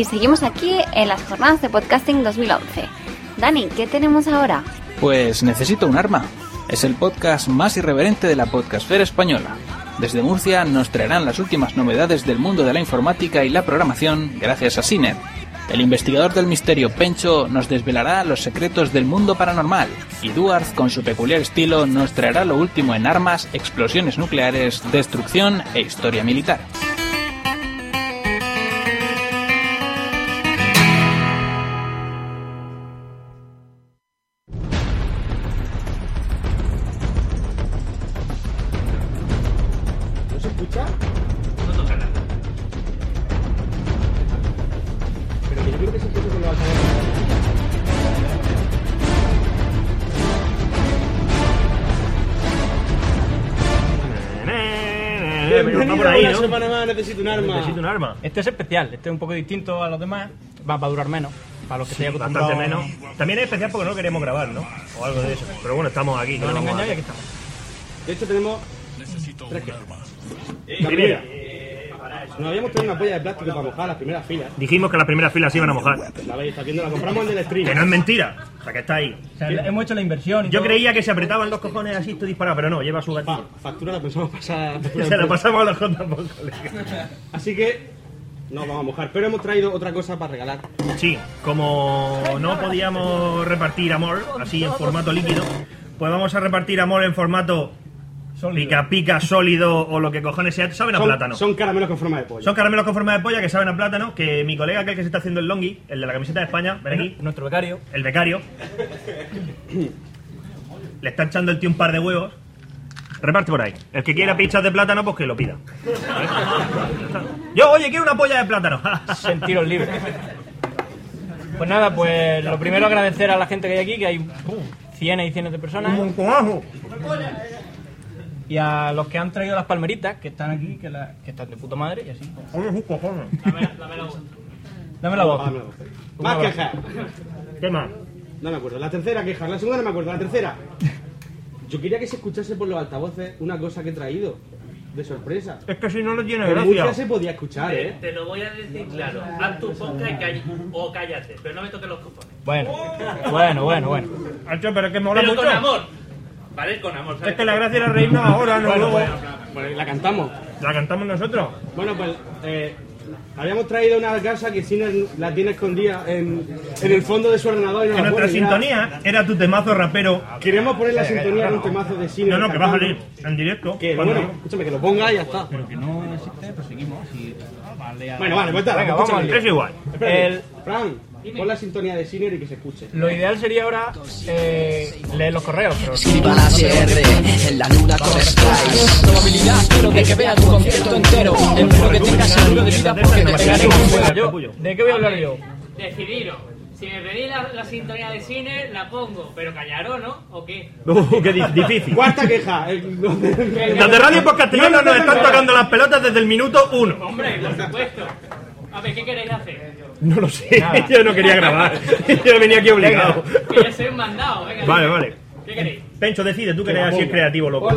y seguimos aquí en las jornadas de podcasting 2011. Dani, ¿qué tenemos ahora? Pues necesito un arma. Es el podcast más irreverente de la podcastfera española. Desde Murcia nos traerán las últimas novedades del mundo de la informática y la programación gracias a Ciner. El investigador del misterio Pencho nos desvelará los secretos del mundo paranormal y Duarte, con su peculiar estilo, nos traerá lo último en armas, explosiones nucleares, destrucción e historia militar. Necesito un arma. Necesito un arma. Este es especial, este es un poco distinto a los demás. Va, va a durar menos. Para los que Sí, estéis bastante menos. También es especial porque no queríamos grabar, ¿no? O algo de eso. Pero bueno, estamos aquí. No ¿qué nos engañáis aquí estamos. De hecho, tenemos tres quejas. La Primera. Nos habíamos traído una polla de plástico para mojar las primeras filas. Dijimos que las primeras filas se iban a mojar. La veis, está viendo, la compramos en el stream. Que no es mentira. O sea, que está ahí. O sea, hemos hecho la inversión. y Yo todo. creía que se apretaban los cojones así, esto disparado, pero no, lleva su Pa, gatillo. factura la pensamos pasar. Se la pasamos a los J. Así que nos vamos a mojar. Pero hemos traído otra cosa para regalar. Sí, como no podíamos repartir amor así en formato líquido, pues vamos a repartir amor en formato pica pica sólido o lo que cojones sea. Saben a Son, plátano. son caramelos con forma de pollo. Son caramelos con forma de polla que saben a plátano, que mi colega, aquel que se está haciendo el longi, el de la camiseta de España, ven aquí, Nuestro becario. el becario, le está echando el tío un par de huevos. Reparte por ahí. El que quiera pizzas de plátano, pues que lo pida. Yo, oye, quiero una polla de plátano. Sentiros libres. Pues nada, pues lo primero agradecer a la gente que hay aquí, que hay uh, cienes y cienes de personas. Un coajo. Y a los que han traído las palmeritas, que están aquí, que, la- que están de puta madre, y así. Oye, sus cojones. Dame la voz. Ah, no. Más Un quejas. ¿Qué más? No me acuerdo. La tercera queja. La segunda no me acuerdo. La tercera. Yo quería que se escuchase por los altavoces una cosa que he traído. De sorpresa. Es que si no, no tiene gracia. se podía escuchar, Te, ¿eh? te lo voy a decir claro. Haz tu podcast y calla- o cállate, pero no me toques los cojones. Bueno, bueno, bueno, bueno. Hacho, pero es que mola Pero mucho. con amor. ¿Vale? Con amor. ¿sabes? Es que la gracia era reírnos ahora, no luego. Pues la cantamos. La cantamos nosotros. Bueno, pues eh, habíamos traído una casa que Siner la tiene escondida en, en el fondo de su ordenador. Y no Que la nuestra sintonía era tu temazo rapero. Queremos poner la sintonía de un temazo de Siner. No, no, que va a salir en directo. Que bueno, escúchame, que lo ponga y ya está. Pero que no existe, pues seguimos. Y... Vale, Bueno, vale, pues está. Venga, vamos Es igual. Espérate, El- Fran, pon la sintonía de Siner y que se escuche. Lo ideal sería ahora eh, leer los correos, pero Escriban a CR en la luna con Skies. Probabilidad, quiero de que vea tu concierto entero. Espero que tengas seguro de vida porque te fuego. yo, ¿de qué voy a hablar yo? Decidiros. Si me pedís la, la sintonía de cine, la pongo. Pero callaros, ¿no? ¿O qué? Uh, qué di- difícil. Cuarta queja. el- donde- Los de Radio Podcast Castellano nos están tocando las pelotas desde el minuto uno. Hombre, por supuesto. A ver, ¿qué queréis hacer? No lo sé, yo no quería grabar. Yo venía aquí obligado. Que ya soy un mandado. Venga, Vale, vale. ¿Qué queréis? Pencho, decide, tú que eres así creativo, loco.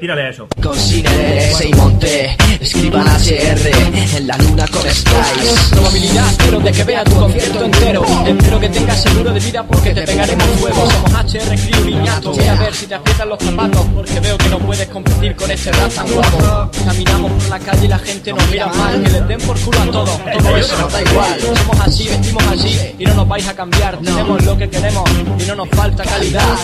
Tírale a eso. Con Cine y Monte, escriban CR en la luna con Skies. Probabilidad, quiero de que vea tu concierto entero. Espero que tengas seguro de vida porque te pegaremos fuego. Somos HR Crew Niñato. Voy a ver si te aprietan los zapatos porque veo que no puedes competir con este rap tan guapo. Caminamos por la calle y la gente nos mira mal. Que les den por culo a todos. Todo eso nos da igual. Somos así, vestimos así y no nos vais a cambiar. Tenemos lo que queremos y no nos falta calidad.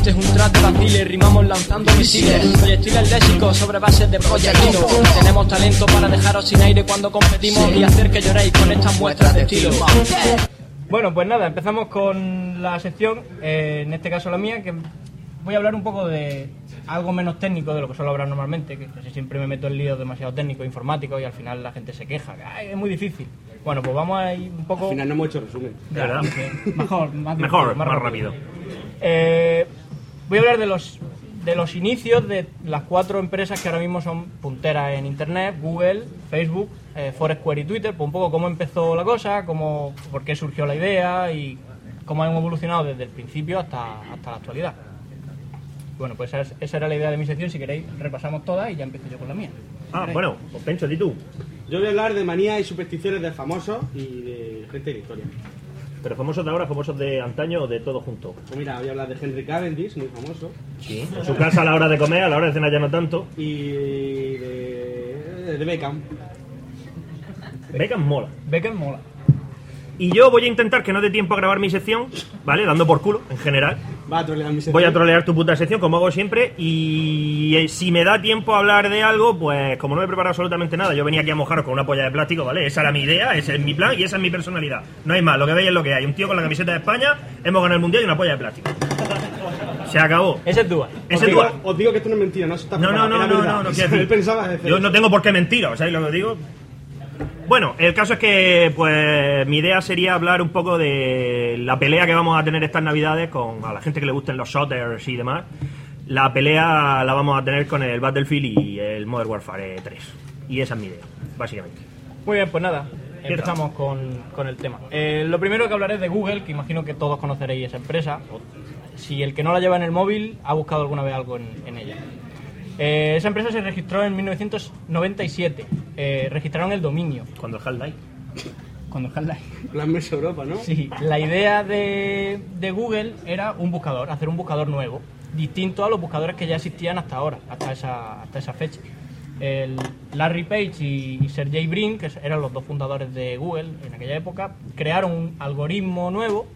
Este es un trap de vaciles, rimamos lanzando misiles. Proyectiles léxicos sobre bases de proyectiles. Tenemos talento para dejaros sin aire cuando competimos y hacer que lloréis con estas muestras de estilo. Bueno, pues nada, empezamos con la sección, eh, en este caso la mía, que voy a hablar un poco de algo menos técnico de lo que suelo hablar normalmente, que casi siempre me meto en líos demasiado técnicos, informáticos y al final la gente se queja, que "Ay, es muy difícil. Bueno, pues vamos a ir un poco... Al final no hemos hecho resumen. Sí, Mejor, más, Mejor, divertido, más rápido. Eh, voy a hablar de los de los inicios de las cuatro empresas que ahora mismo son punteras en internet, Google, Facebook, eh, Foursquare y Twitter, pues un poco cómo empezó la cosa, cómo, por qué surgió la idea y cómo han evolucionado desde el principio hasta, hasta la actualidad. Bueno, pues esa, es- esa era la idea de mi sección, si queréis repasamos todas y ya empiezo yo con la mía. Ah, bueno, pues Pencho, di tú. Yo voy a hablar de manías y supersticiones de famosos y de gente de la historia. Pero famosos de ahora, famosos de antaño o de todo junto. Pues mira, voy a hablar de Henry Cavendish, muy famoso. Sí. En su casa a la hora de comer, a la hora de cenar ya no tanto. Y de, de Beckham. Beckham mola. Beckham mola. Y yo voy a intentar que no dé tiempo a grabar mi sección, ¿vale? Dando por culo, en general. Va a trolear mi sección. Voy a trolear tu puta sección, como hago siempre. Y eh, si me da tiempo a hablar de algo, pues como no me he preparado absolutamente nada, yo venía aquí a mojaros con una polla de plástico, ¿vale? Esa era mi idea, ese es mi plan y esa es mi personalidad. No hay más, lo que veis es lo que hay. Un tío con la camiseta de España, hemos ganado el mundial y una polla de plástico. Se acabó. Ese es Dua. Os Ese digo, Dua- os digo que esto no es mentira, no se está No, no, no, no, no, no, hacer Yo no tengo por qué mentir, ¿sabéis lo que digo? Bueno, el caso es que pues mi idea sería hablar un poco de la pelea que vamos a tener estas navidades con a la gente que le gusten los shooters y demás. La pelea la vamos a tener con el Battlefield y el Modern Warfare 3. Y esa es mi idea, básicamente. Muy bien, pues nada, empezamos con, con el tema. Eh, lo primero que hablaré es de Google, que imagino que todos conoceréis esa empresa. Si el que no la lleva en el móvil ha buscado alguna vez algo en, en ella. Eh, esa empresa se registró en 1997. Eh, registraron el dominio. Cuando el Half-Life. Cuando Half-Life. Plan Mesa Europa, ¿no? Sí, la idea de, de Google era un buscador, hacer un buscador nuevo, distinto a los buscadores que ya existían hasta ahora, hasta esa, hasta esa fecha. El Larry Page y, y Sergey Brin, que eran los dos fundadores de Google en aquella época, crearon un algoritmo nuevo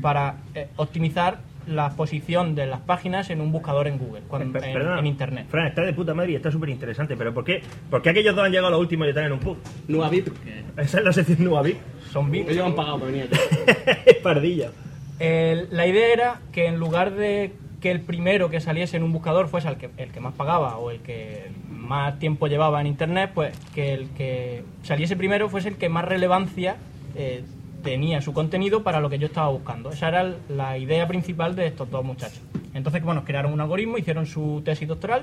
para eh, optimizar la posición de las páginas en un buscador en Google, cuando- en, perdona, en Internet. Fran, está de puta madre y está súper interesante, pero ¿por qué? ¿por qué aquellos dos han llegado a lo último y están en un pub? Nueva VIP. Esa es la sección Nueva VIP. Son bits. Ellos han pagado para venir aquí. Pardilla. El- la idea era que en lugar de que el primero que saliese en un buscador fuese el que, el que más pagaba o el que más tiempo llevaba en internet, pues que el que saliese primero fuese el que más relevancia eh, tenía su contenido para lo que yo estaba buscando. Esa era la idea principal de estos dos muchachos. Entonces, bueno, crearon un algoritmo, hicieron su tesis doctoral,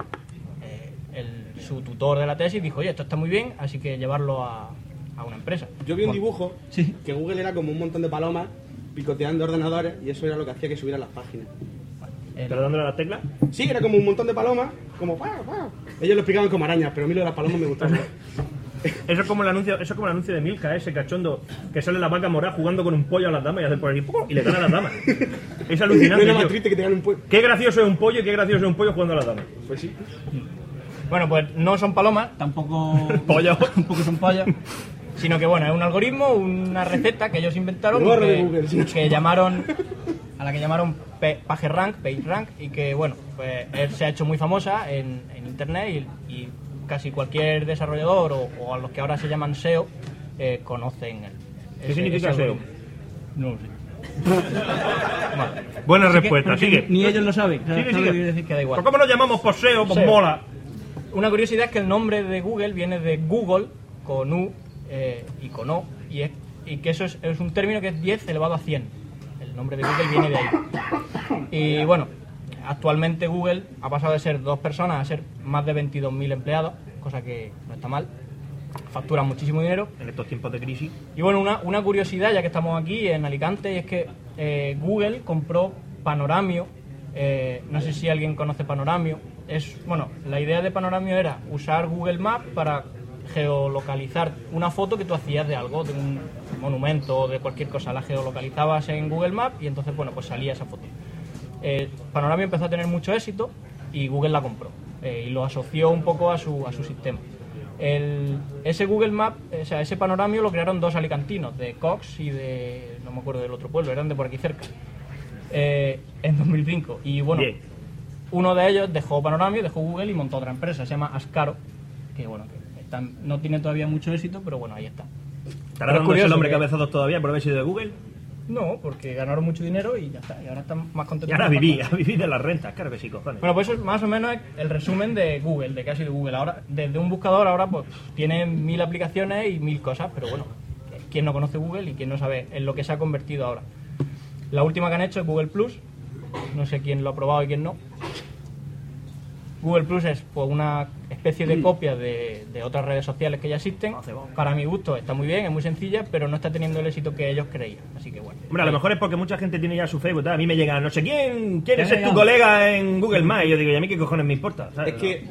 eh, el- su tutor de la tesis dijo, oye, esto está muy bien, así que llevarlo a, a una empresa. Yo vi un Bueno, dibujo que Google era como un montón de palomas picoteando ordenadores y eso era lo que hacía que subieran las páginas. el- ¿Pero dándole a las teclas? Sí, era como un montón de palomas, como ¡pau, pau! Ellos lo explicaban como arañas, pero a mí lo de las palomas me gustaba. Eso es como el anuncio, eso es como el anuncio de Milka, ese cachondo que sale la vaca morada jugando con un pollo a las damas y hace por aquí ¡pum! y le gana a las damas. Es no alucinante. era más tío. triste que te ganen un pueblo. Qué gracioso es un pollo y qué gracioso es un pollo jugando a las damas. Pues sí. Bueno, pues no son palomas, tampoco Pollo. tampoco son pollos, sino que bueno, es un algoritmo, una receta que ellos inventaron que, Google, sí. que llamaron a la que llamaron PageRank, PageRank y que bueno, pues él se ha hecho muy famosa en, en internet y, y casi cualquier desarrollador o, o a los que ahora se llaman SEO eh, conocen el, ¿Qué significa SEO? algoritmo. No lo sé. Vale. Buena Así respuesta, sigue. Ni ellos lo saben. Sigue, ¿sabes lo sigue. que quiero decir? Que da igual. ¿Por ¿Cómo nos llamamos por SEO? Pues SEO. mola. Una curiosidad es que el nombre de Google viene de Google con U eh, y con O y, es- y que eso es, es un término que es 10 elevado a 100. El nombre de Google viene de ahí. Y bueno, actualmente Google ha pasado de ser dos personas a ser más de 22.000 empleados, cosa que no está mal. Facturan muchísimo dinero. En estos tiempos de crisis. Y bueno, una, una curiosidad, ya que estamos aquí en Alicante, y es que eh, Google compró Panoramio. eh, no sé si alguien conoce Panoramio. Es, bueno, la idea de Panoramio era usar Google Maps para geolocalizar una foto que tú hacías de algo, de un monumento o de cualquier cosa. La geolocalizabas en Google Maps y entonces, bueno, pues salía esa foto. Eh, Panoramio empezó a tener mucho éxito y Google la compró eh, y lo asoció un poco a su, a su sistema. El- ese Google Map, o sea, ese panoramio lo crearon dos alicantinos, de Cox y de, no me acuerdo del otro pueblo, eran de por aquí cerca, eh, en 2005. Y bueno, Bien. uno de ellos dejó Panoramio, dejó Google y montó otra empresa, se llama Ascaro, que bueno, que está- no tiene todavía mucho éxito, pero bueno, ahí está. ¿Estará el hombre que- cabezados todavía por haber sido de Google? No, porque ganaron mucho dinero y ya está, y ahora están más contentos. Y ahora viví, vivir de las rentas, claro que sí, cojones. Bueno, pues eso es más o menos el resumen de Google, de ha sido Google. Ahora, desde un buscador ahora pues tiene mil aplicaciones y mil cosas, pero bueno, ¿quién no conoce Google y quién no sabe en lo que se ha convertido ahora? La última que han hecho es Google Plus. No sé quién lo ha probado y quién no. Google Plus es pues, una especie de copia de, de otras redes sociales que ya existen. Para mi gusto está muy bien, es muy sencilla, pero no está teniendo el éxito que ellos creían. Así que bueno. Hombre, a lo mejor es porque mucha gente tiene ya su Facebook. A mí me llega, no sé quién, ser ya, tu colega en Google Maps. Y yo digo, ¿y a mí qué cojones me importa? ¿sabes? Es que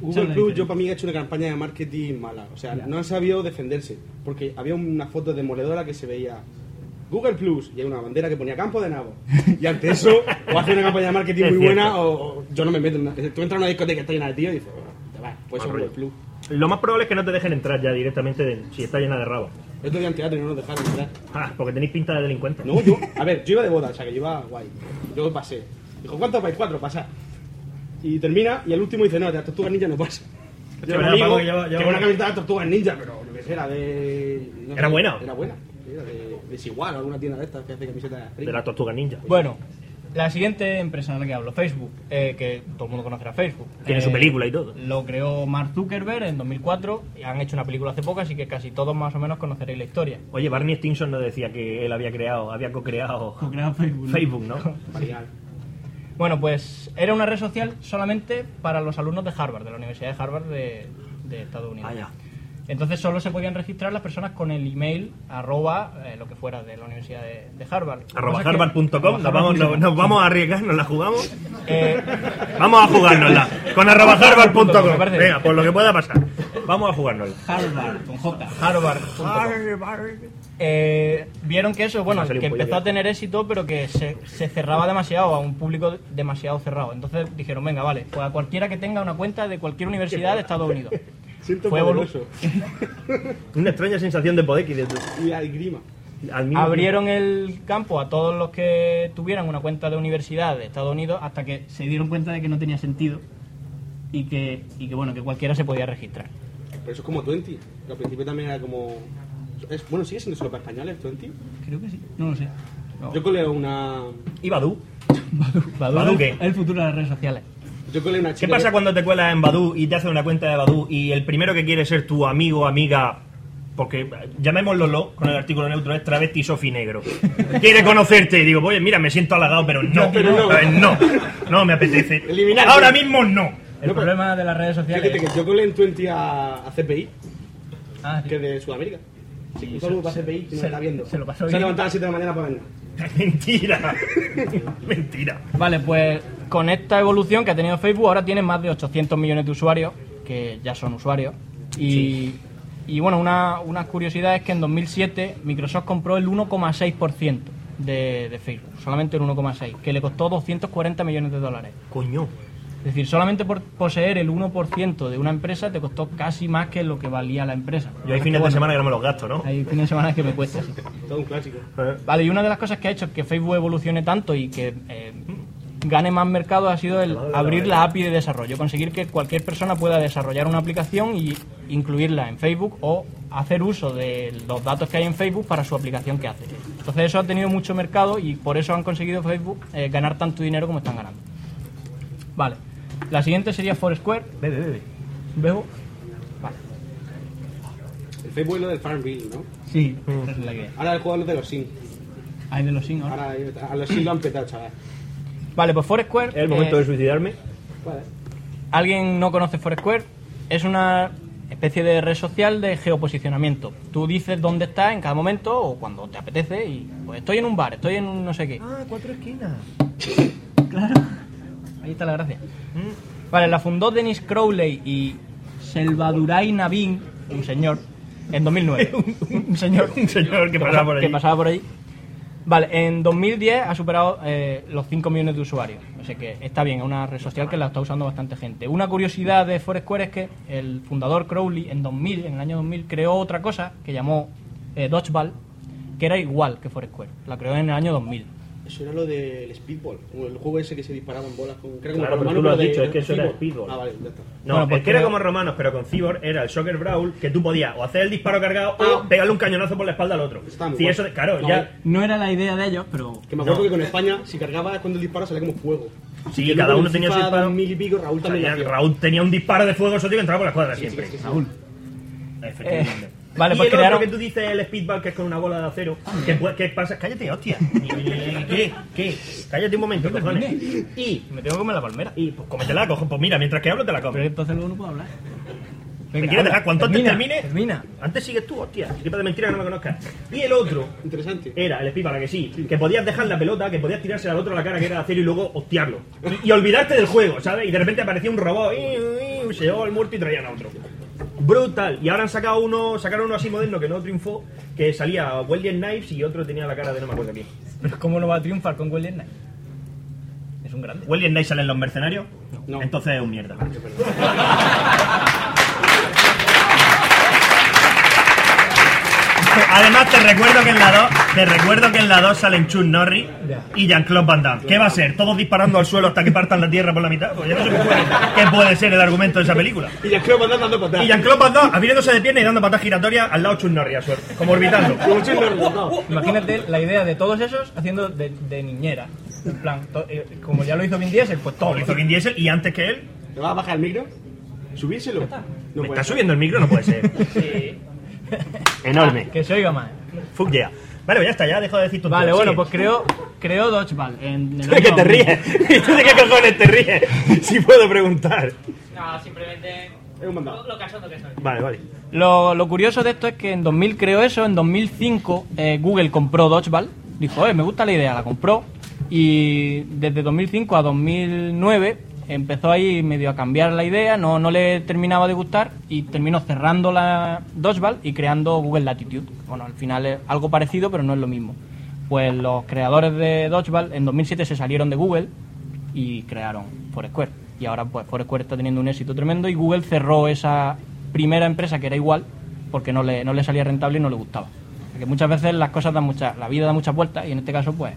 Google Plus, yo para mí he hecho una campaña de marketing mala. O sea, no han sabido defenderse. Porque había una foto demoledora que se veía Google Plus y hay una bandera que ponía campo de nabo. Y ante eso, o hace una campaña de marketing Es muy cierto. buena o, o yo no me meto en una. Tú entras a una discoteca que está llena de tíos y dices, "Bueno, te vas, pues. Google Plus. Lo más probable es que no te dejen entrar ya directamente de- si está llena de rabo. Yo estoy en teatro y no nos dejaron entrar. Ah, porque tenéis pinta de delincuente. No, yo, a ver, yo iba de boda, o sea que yo iba guay. Yo pasé. Dijo, ¿cuántos vais? Cuatro, pasa. Y termina, y el último dice, no, de las tortugas ninja no pasa. Yo un amigo que una- camiseta de tortugas ninja, pero yo qué sé, era de. no ¿Era buena? Era buena. Era de, de Sigual, alguna tienda de estas que hace camisetas De la tortuga ninja. Bueno, la siguiente empresa de la que hablo, Facebook, eh, que todo el mundo conocerá Facebook. Tiene Eh, su película y todo. Lo creó Mark Zuckerberg en 2004 y han hecho una película hace poco, así que casi todos más o menos conoceréis la historia. Oye, Barney Stinson no decía que él había creado, había co-creado Co-creado Facebook, ¿no? Facebook, ¿no? Bueno, pues era una red social solamente para los alumnos de Harvard, de la Universidad de Harvard de, de Estados Unidos. Ah, ya. Entonces solo se podían registrar las personas con el email arroba eh, lo que fuera de la Universidad de, de Harvard. Arroba harvard.com, nos vamos, nos vamos a arriesgar, nos la jugamos. Eh, Vamos a jugárnosla. Con arroba harvard.com. Venga, por lo que pueda pasar. Vamos a jugárnosla. Harvard, con J. Harvard. Eh, vieron que eso, bueno, que empezó a tener éxito, pero que se, se cerraba demasiado a un público demasiado cerrado. Entonces dijeron, venga, vale, pues a cualquiera que tenga una cuenta de cualquier universidad de Estados Unidos. Siento Fue poderoso. Una extraña sensación de poder que de- Y al grima. al Abrieron el campo a todos los que tuvieran una cuenta de universidad de Estados Unidos hasta que se dieron cuenta de que no tenía sentido y que, y que bueno, que cualquiera se podía registrar. Pero eso es como 20. que al principio también era como. Es, bueno, sigue siendo solo para españoles, 20. Creo que sí, no lo sé. Yo colé una. ¿Y Badu? Badu, Badu, es ¿qué? el futuro de las redes sociales. Yo colé una chica. ¿Qué pasa que- cuando te cuelas en Badu y te haces una cuenta de Badu y el primero que quiere ser tu amigo o amiga, porque eh, llamémoslo lo, con el artículo neutro, es travesti Sofi Negro, quiere conocerte y digo, oye, mira, me siento halagado, pero no, pero no. no, no me apetece. Eliminar. Ahora mismo no. El No, problema de las redes sociales. Fíjate que yo colé en 20 a, a CPI, Ah, sí. que es de Sudamérica. Sí, un saludo para CPI, que se- está viendo. se lo pasó Se ha bien. levantado a las 7 de la mañana para venir. Mentira. Mentira. Vale, pues con esta evolución que ha tenido Facebook, ahora tiene más de 800 millones de usuarios, que ya son usuarios. Y, y bueno, una, una curiosidad es que en 2007 Microsoft compró el 1,6% de, de Facebook, solamente el 1,6%, que le costó 240 millones de dólares. Coño. Es decir, solamente por poseer el 1% de una empresa te costó casi más que lo que valía la empresa. Yo hay fines de semana que no me los gasto, ¿no? Hay fines de semana que me cuesta, sí. Todo un clásico. Vale, y una de las cosas que ha hecho que Facebook evolucione tanto y que eh, gane más mercado ha sido el abrir la API de desarrollo, conseguir que cualquier persona pueda desarrollar una aplicación y incluirla en Facebook o hacer uso de los datos que hay en Facebook para su aplicación que hace. Entonces eso ha tenido mucho mercado y por eso han conseguido Facebook eh, ganar tanto dinero como están ganando. Vale, la siguiente sería Foursquare. Bebe, bebe. ¿Bebo? Vale. El Facebook es lo del Farmville, ¿no? Sí, esa es la que Ahora el juego es lo de los Sims. hay de los Sims ahora. Ahora a los Sims lo han petado, chaval. Vale, pues Foursquare... Es el momento eh, de suicidarme. Vale. ¿Alguien no conoce Foursquare? Es una especie de red social de geoposicionamiento. Tú dices dónde estás en cada momento o cuando te apetece y pues estoy en un bar, estoy en un no sé qué. Ah, cuatro esquinas. Claro. Ahí está la gracia. Vale, la fundó Dennis Crowley y Selvadurai Navin, un señor, en 2009. un, un señor. Un señor que pasaba por allí. Que pasaba por allí. Vale, en 2010 ha superado eh, los 5 millones de usuarios. O sea que está bien, es una red social que la está usando bastante gente. Una curiosidad de Foursquare es que el fundador Crowley en 2000, en el año 2000, creó otra cosa que llamó eh, Dodgeball, que era igual que Foursquare. La creó en el año 2000. Eso era lo del Speedball, como el juego ese que se disparaban bolas con. que como Claro, pero romano, tú lo has de- dicho, es que eso era Speedball. Speedball. Ah, vale, ya está. No, Bueno, pues es que era creo- como romanos, pero con Cyborg era el Soccer Brawl que tú podías o hacer el disparo cargado Ah. o pegarle un cañonazo por la espalda al otro. Está muy Sí, guay. eso, claro, No, ya. No era la idea de ellos, pero... Que me acuerdo No. que con España, si cargaba cuando el disparo salía como fuego. Sí, Que cada uno en tenía su disparo. mil y pico, Raúl O sea, también ya lo hacía. Raúl tenía un disparo de fuego exótico y entraba por la escuadra Sí, siempre. sí, sí, sí. Raúl. Efectivamente. Eh, vale, y pues el crearon- otro que tú dices el speedball que es con una bola de acero que, pu- que pasa cállate hostia ¿qué? ¿qué? cállate un momento cojones y Me tengo que comer la palmera. y pues cómetela cojo pues mira mientras que hablo te la Pero comes entonces luego no puedo hablar. ¿Me quieres dejar cuanto antes termina, termine? Termina. antes sigues tú hostia te de mentira que no me conozcas y el otro Interesante. era el speedball, ¿a que sí, que podías dejar la pelota, que podías tirarse al otro a la cara que era de acero y luego hostiarlo. Y, y olvidarte del juego, ¿sabes? Y de repente aparecía un robot. pum, se llevó al muerto y traían a otro. Brutal. Y ahora han sacado uno, sacaron uno así moderno que no triunfó, que salía Weldon Knives y otro tenía la cara de no me acuerdo quién. Pero ¿cómo no va a triunfar con Weldon Knight? Es un grande. ¿Weldon Knives sale en los mercenarios? No. Entonces es un mierda. Además te recuerdo que en la 2, te recuerdo que en la 2 salen Chuck Norris y Jean-Claude Van Damme. ¿Qué va a ser? ¿Todos disparando al suelo hasta que partan la tierra por la mitad? Pues ya no sé qué puede, qué puede ser el argumento de esa película. Y que van dando patadas. Y Jean-Claude Van Damme abriéndose de pierna y dando patas giratorias al lado Chuck Norris a suerte, como orbitando. Imagínate la idea de todos esos haciendo de, de niñera. En plan, to- eh, como ya lo hizo Vin Diesel, pues todo. Lo hizo Vin Diesel y antes que él. ¿Te vas a bajar el micro? ¿Subírselo? No ¿Me puede está ser. subiendo el micro? No puede ser. Sí. Enorme. Que se oiga más. Fuck yeah. Vale, pues ya está, ya dejo de decir tonterías. Vale, bueno, Sigue. pues creó, creó Dodgeball. En, en el ¿De qué te ríes? ¿Y tú de qué cojones te ríes? Si puedo preguntar. No, simplemente. Es un mandado. Lo, lo cachondo que soy. Vale, vale. Lo, lo curioso de esto es que en 2000 creó eso, en 2005 eh, Google compró Dodgeball, dijo, eh, me gusta la idea, la compró y desde 2005 a 2009 empezó ahí medio a cambiar la idea, no, no le terminaba de gustar y terminó cerrando la Dodgeball y creando Google Latitude. Bueno, al final es algo parecido, pero no es lo mismo. Pues los creadores de Dodgeball en 2007 se salieron de Google y crearon Foursquare. Y ahora pues Foursquare está teniendo un éxito tremendo y Google cerró esa primera empresa que era igual porque no le, no le salía rentable y no le gustaba. Porque muchas veces las cosas dan muchas, la vida da muchas vueltas y en este caso pues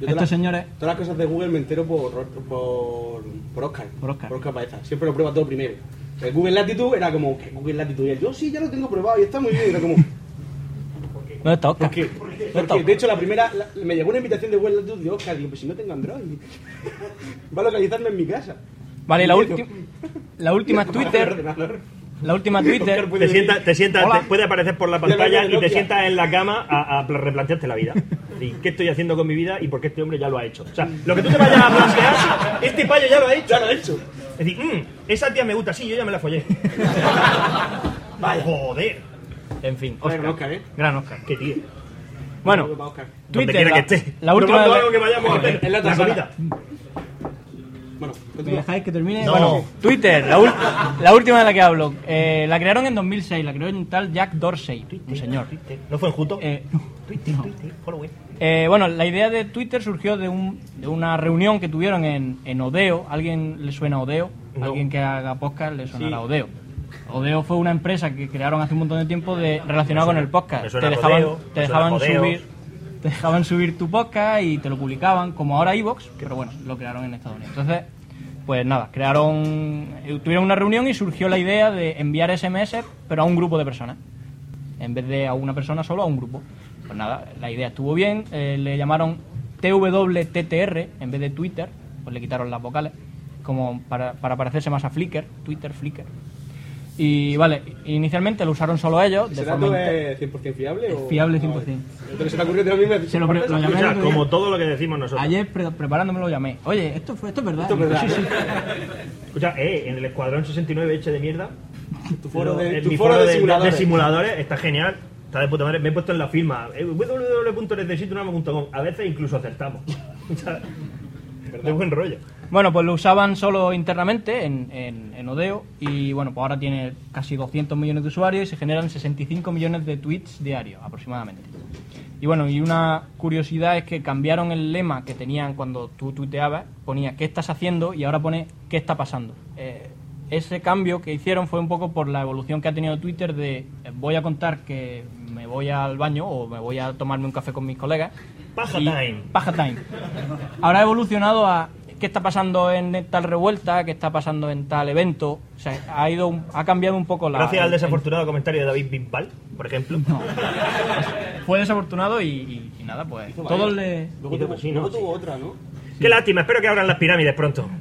Yo todas estos las- señores Todas las cosas de Google me entero por, por, por Oscar. Por Oscar. Por Oscar Baeza. Siempre lo prueba todo primero. El Google Latitude era como, ¿qué Google Latitude? Y él, yo sí, ya lo tengo probado y está muy bien. Y era como, ¿Dónde está Oscar? ¿por qué? ¿Dónde está Porque, de hecho, la primera, la- me llegó una invitación de Google Latitude de Oscar. Digo, pues si no tengo Android. Va a localizarme en mi casa. Vale, y la, última la última es Twitter. La última Twitter. Oscar Te sientas, te sientas, Hola. te puede aparecer por la pantalla y te sientas en la cama a, a replantearte la vida. Y, ¿Qué estoy haciendo con mi vida y por qué este hombre ya lo ha hecho? O sea, lo que tú te vayas a plantear, este payo ya lo ha hecho. Ya lo he hecho. Es decir, "Mm, esa tía me gusta, sí, yo ya me la follé. Vaya. Joder. En fin, Gran Oscar. Oscar, ¿eh? Gran Oscar. Qué tío. Bueno, Oscar. Twitter, quiera la, que esté. la última algo que vayamos a hacer. En la otra La. Bueno, ¿Me continúa. dejáis que termine? No. Bueno, Twitter, la, última de la que hablo. Eh, la crearon en 2006, la creó un tal Jack Dorsey, un señor. ¿No fue en Juto? Eh, Twitter, Twitter, following. eh, bueno, la idea de Twitter surgió de, un, de una reunión que tuvieron en, en Odeo. ¿Alguien le suena a Odeo? No. ¿Alguien que haga podcast le sonará a Odeo? Odeo fue una empresa que crearon hace un montón de tiempo de, relacionado con el podcast. me suena te dejaban, te me suena dejaban subir te dejaban subir tu podcast y te lo publicaban como ahora iVoox, pero bueno, lo crearon en Estados Unidos. Entonces, pues nada, crearon, eh, tuvieron una reunión y surgió la idea de enviar SMS, pero a un grupo de personas. En vez de a una persona solo, a un grupo. Pues nada, la idea estuvo bien, eh, le llamaron TWTTR en vez de Twitter, pues le quitaron las vocales, como para, para parecerse más a Flickr, Twitter, Flickr. Y vale, inicialmente lo usaron solo ellos, de ¿Ese forma dato inter- es 100% fiable? o- Fiable Ah, 100%. vale. Entonces se te ocurrió a ti mismo. Se lo pre- lo llamé. O sea, el como todo lo que decimos nosotros. Ayer pre- preparándome lo llamé. Oye, esto fue esto es verdad. Esto es verdad. Sí, sí. Escucha, eh, en el Escuadrón 69 hecho de mierda. Tu foro de, en tu mi foro de, simuladores. de simuladores está genial. Está de puta madre. Me he puesto en la firma. eh, www.necesitonarme.com. A veces incluso acertamos. O sea, de buen rollo. Bueno, pues lo usaban solo internamente en, en, en Odeo y bueno, pues ahora tiene casi 200 millones de usuarios y se generan 65 millones de tweets diarios aproximadamente. Y bueno, y una curiosidad es que cambiaron el lema que tenían cuando tú tuiteabas, ponía ¿qué estás haciendo? y ahora pone ¿qué está pasando? Eh, ese cambio que hicieron fue un poco por la evolución que ha tenido Twitter de eh, voy a contar que me voy al baño o me voy a tomarme un café con mis colegas. Paja time. Paja time. Ahora ha evolucionado a qué está pasando en tal revuelta, qué está pasando en tal evento. O sea, ha ido un- ha cambiado un poco la. Gracias al el- desafortunado comentario de David Bimpal, por ejemplo. Fue desafortunado y, y- y nada, pues. Hizo Todos le. Luego, tuvo, ¿no? tuvo otra, ¿no? Qué lástima, espero que abran las pirámides pronto.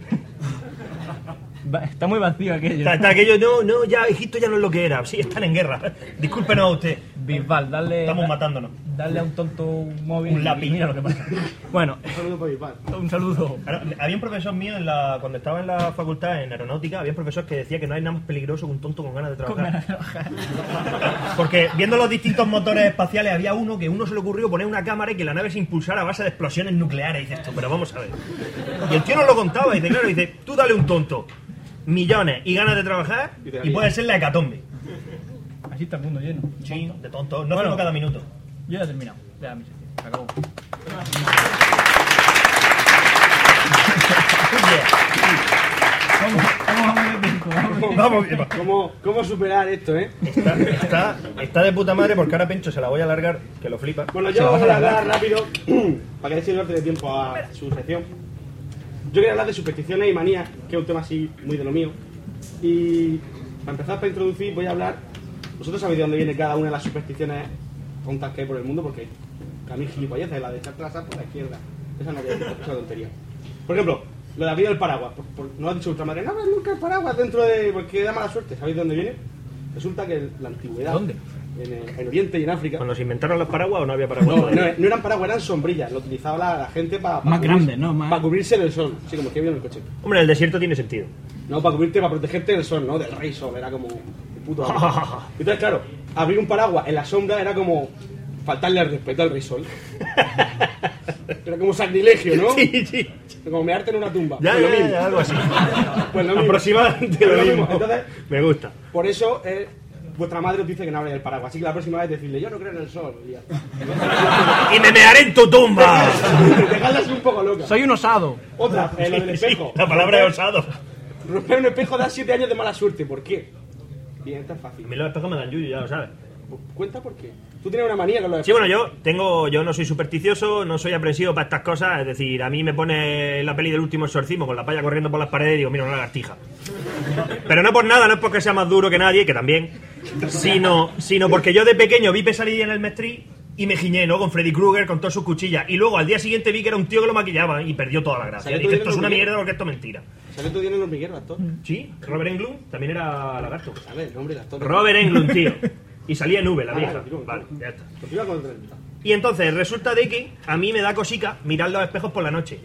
Está muy vacío aquello. Está, está aquello, no, no, ya Egipto ya no es lo que era. Sí, están en guerra. Discúlpenos a usted. Bisbal, dale. Estamos matándonos. Darle a un tonto un móvil. Un lápiz. Mira lo que pasa. Bueno, Un saludo para mi padre. un saludo. Ahora, Había un profesor mío en la, cuando estaba en la facultad en aeronáutica, había un profesor que decía que no hay nada más peligroso que un tonto con ganas de trabajar. Porque viendo los distintos motores espaciales había uno que uno se le ocurrió poner una cámara y que la nave se impulsara a base de explosiones nucleares. Y dice esto, pero vamos a ver. Y el tío nos lo contaba y dice, claro, dice, tú dale un tonto. millones y ganas de trabajar Y y puede ser la hecatombe. Así está el mundo lleno. Sí, de tonto. No bueno. cada minuto. Yo ya he terminado. Ya, mi sección. Se acabó. ¿Cómo, cómo vamos de tiempo? Vamos. Vamos, ¿Cómo, ¿Cómo superar esto, eh? está, está, está de puta madre porque ahora Pencho se la voy a alargar, que lo flipa. Bueno, Se la yo vas a voy a alargar. hablar rápido para que el de tiempo a su sección. Yo quería hablar de supersticiones y manías, que es un tema así muy de lo mío. Y para empezar, para introducir, voy a hablar. Vosotros sabéis de dónde viene cada una de las supersticiones tontas que hay por el mundo, porque a mí gilipollas es la de echar trasas por la izquierda. Esa no es una tontería. Por ejemplo, lo de abrir el paraguas. Por- por- no lo ha dicho vuestra madre, no abres nunca el paraguas dentro de. porque da mala suerte. ¿Sabéis de dónde viene? Resulta que en la antigüedad. ¿Dónde? En, el- en Oriente y en África. Cuando se inventaron los paraguas o no había paraguas. No, no, no eran paraguas, eran sombrillas. Lo utilizaba la, la gente para. Más grandes, ¿no? Más- Para cubrirse del sol. Sí, como que vio en el coche. Hombre, el desierto tiene sentido. No, para cubrirte, para protegerte del sol, ¿no? Del rey sol. Era como. el puto amo. Entonces, claro, abrir un paraguas en la sombra era como. faltarle al respeto al rey sol. Era como sacrilegio, ¿no? Sí, sí. Como mearte en una tumba. Ya, Pues lo ya, mismo. ya, algo así. Pues lo mismo. Aproximadamente Pues lo lo mismo. mismo. Entonces, Me gusta. por eso. eh, Vuestra madre os dice que no abráis el paraguas, así que la próxima vez decirle, yo no creo en el sol. y ya. ¡Y me mearé en tu tumba! Dejadla así un poco loca. Soy un osado. Otra, eh, lo del Sí, espejo. la palabra es osado. Romper un espejo da 7 años de mala suerte. ¿Por qué? Bien, esta es fácil. A mí los espejos me dan yuyu, ya lo sabes. Cuenta por qué. Tú tienes una manía con los Sí, espejos. bueno, yo tengo, yo no soy supersticioso, no soy aprensivo para estas cosas, es decir, a mí me pone la peli del último exorcismo con la palla corriendo por las paredes y digo, mira, una lagartija. Pero no por nada, no es porque sea más duro que nadie, que también, sino, sino porque yo de pequeño vi pesadilla en el Mestrí y me giñé, ¿no? Con Freddy Krueger, con todas sus cuchillas. Y luego al día siguiente vi que era un tío que lo maquillaba y perdió toda la gracia. ¿Sale Dije, todo esto es una mierda porque esto es mentira. Sale día en el hormiguero, actor. Sí, Robert Englund también era lagarto. A ver, el nombre de actor. Robert Englund, tío. Y salía en V, la Ah, vieja. vale, ya está. Continúa con el tren. Y entonces resulta de que a mí me da cosica mirar los espejos por la noche.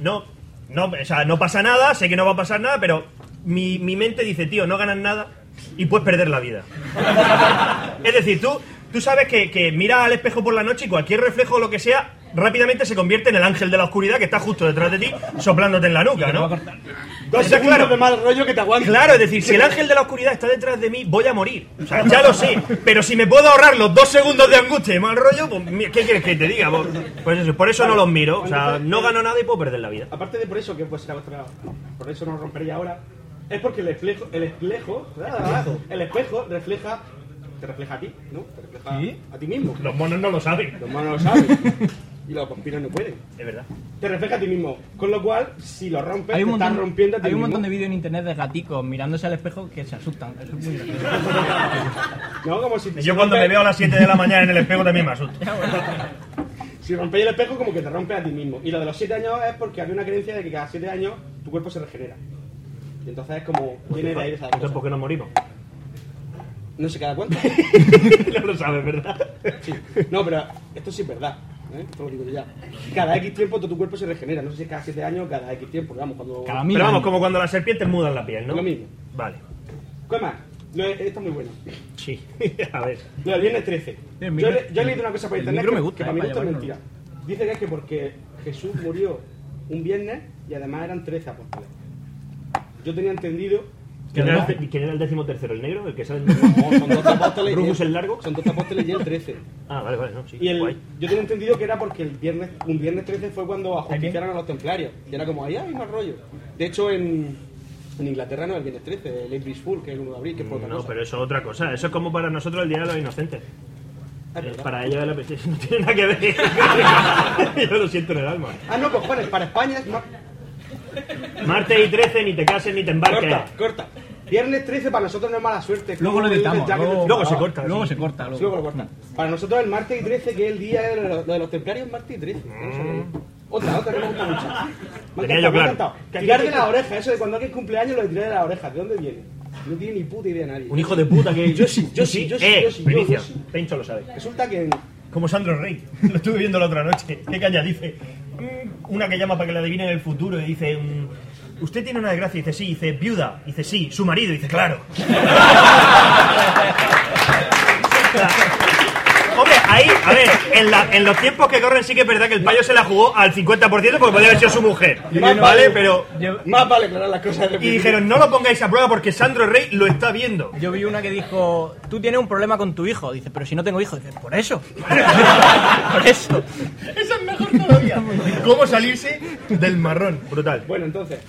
No, no, o sea, no pasa nada, sé que no va a pasar nada, pero mi, mi mente dice, tío, no ganas nada y puedes perder la vida. es decir, tú, tú sabes que, que miras al espejo por la noche y cualquier reflejo o lo que sea rápidamente se convierte en el ángel de la oscuridad que está justo detrás de ti soplándote en la nuca, ¿no? Dos segundos claro, de mal rollo que te aguantan. Claro, es decir, si el ángel de la oscuridad está detrás de mí, voy a morir. O sea, ya lo sé. Pero si me puedo ahorrar los dos segundos de angustia y mal rollo, pues, ¿qué quieres que te diga? Pues, pues eso, por eso no los miro. O sea, no gano nada y puedo perder la vida. Aparte de por eso, que pues. Por eso no rompería ahora. Es porque el espejo. El espejo. El espejo refleja. Te refleja a ti, ¿no? Te refleja ¿Sí? a ti mismo. Los monos no lo saben. Los manos lo saben. Y los vampiros no pueden. Es verdad. Te refleja a ti mismo. Con lo cual, si lo rompes, Hay un, te estás montón, rompiendo a ti hay un mismo. montón de vídeos en internet de gaticos mirándose al espejo que se asustan. Eso es muy gracioso. No, como si. Yo cuando me veo a las 7 de la mañana en el espejo también me asusto. Si rompéis el espejo, como que te rompe a ti mismo. Y lo de los 7 años es porque había una creencia de que cada 7 años tu cuerpo se regenera. Y entonces es como. Viene de ahí esa Entonces, cosa. ¿por qué nos morimos? No sé cada cuánto. no lo sabes, ¿verdad? Sí. No, pero esto sí es verdad. ¿Eh? Esto lo digo yo ya. Cada X tiempo todo tu cuerpo se regenera. No sé si es cada 7 años o cada X tiempo. Vamos, cuando. Cada mil Pero vamos, años. como cuando las serpientes mudan la piel, ¿no? Lo mismo. Vale. ¿Qué más? Esto es muy bueno. Sí. a ver. Lo del viernes 13. El Yo, micro- le- yo he leído una cosa por el internet micro que, me gusta, que eh, para mí esto es mentira. Dice que es que porque Jesús murió un viernes y además eran 13 apóstoles. Yo tenía entendido ¿Quién era, el, quién era el décimo tercero? ¿El negro? ¿El que sale en... No, son 12 apóstoles. y ¿Rufus él- el largo? Son 12 apóstoles y el 13. Ah, vale, vale, no, sí. Y el, guay. yo tenía entendido que era porque el viernes, un viernes 13 fue cuando ajusticiaron a los templarios. Y era como, ahí hay más rollo. De hecho, en, en Inglaterra no es el viernes 13, el April Fool, que es el 1 de abril, que es por otra No, cosa. pero eso es otra cosa. Eso es como para nosotros el Día de los Inocentes. Ah, verdad. Para ellos no tiene nada que ver. Yo lo siento en el alma. Ah, no, cojones, para España es más... Martes y 13, ni te cases ni te embarques. Corta, corta. Viernes 13 para nosotros no es mala suerte. Luego lo editamos. Luego, Luego se corta. Luego sí. se corta. Luego Luego. lo cortan. Para nosotros el martes y 13, que es el día de los, de los templarios, martes y 13. No sé. Otra, otra que me gusta mucho. Me ha Tenía encantado, yo claro. Tirar de las orejas, eso de cuando alguien cumpleaños lo de tirar de las orejas. ¿De dónde viene? No tiene ni puta idea nadie. Un hijo de puta que. Yo sí, yo sí, yo sí, Eh, yo sí, yo- primicia. yo sí. Pencho lo sabe. Resulta que Como Sandro Rey. Lo estuve viendo la otra noche. ¿Qué caña dice? Mm, Una que llama para que le adivinen el futuro y dice. mm, ¿Usted tiene una desgracia? Dice sí. Dice viuda. Dice sí. Su marido. Dice claro. Ahí, a ver, en, la- en los tiempos que corren sí que es verdad que el payo se la jugó al 50% porque podía haber sido su mujer. ¿Vale? Pero. Más vale aclarar las cosas de Y dijeron, no lo pongáis a prueba porque Sandro Rey lo está viendo. Yo vi una que dijo, tú tienes un problema con tu hijo. Dice, pero si no tengo hijo. Dice, por eso. por eso. Eso es mejor todavía. ¿Cómo salirse del marrón? Brutal. Bueno, entonces,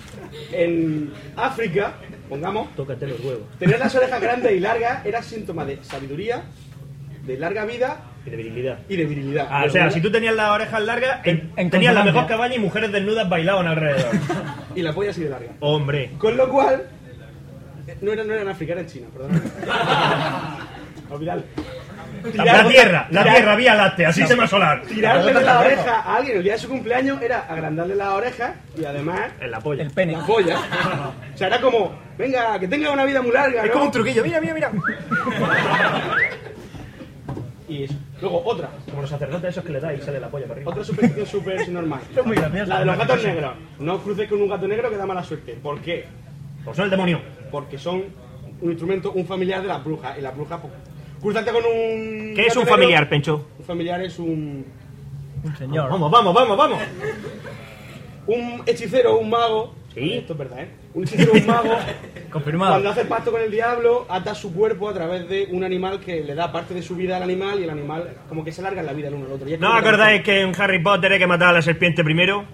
en África, pongamos, Tócate los huevos. tener las orejas grandes y largas era síntoma de sabiduría, de larga vida Y de virilidad. y de virilidad. Ah, o sea, si tú tenías las orejas largas, en- en tenías la mejor cabaña y mujeres desnudas bailaban alrededor. Y la polla así de larga. Hombre. Con lo cual, eh, no era, no era en África, era en China, perdón. Olvidadlo. La tierra, la tirar- tierra, vía láctea, sistema solar. Tirarle de la oreja a alguien el día de su cumpleaños era agrandarle la oreja y además En la polla. El pene. la polla. O sea, era como, venga, que tenga una vida muy larga. Es ¿no? como un truquillo, mira, mira, mira. Y eso. Luego, otra. Como los sacerdotes esos que le da y sale la polla para arriba. Otra superstición súper normal. Es muy gracioso. La de los gatos negros. No cruces con un gato negro que da mala suerte. ¿Por qué? Pues son el demonio. Porque son un instrumento, un familiar de las brujas. Y las brujas, pues, cruzarte con un. ¿Qué es un negro- familiar, Pencho? Un familiar es un. Un señor. Vamos, vamos, vamos, vamos. Un hechicero, un mago. Sí. Esto es verdad, ¿eh? Un hechicero, un mago. Confirmado. Cuando hace pacto con el diablo, ata su cuerpo a través de un animal que le da parte de su vida al animal y el animal, como que se larga en la vida el uno al otro. Y es ¿No que- acordáis que en Harry Potter hay que matar a la serpiente primero?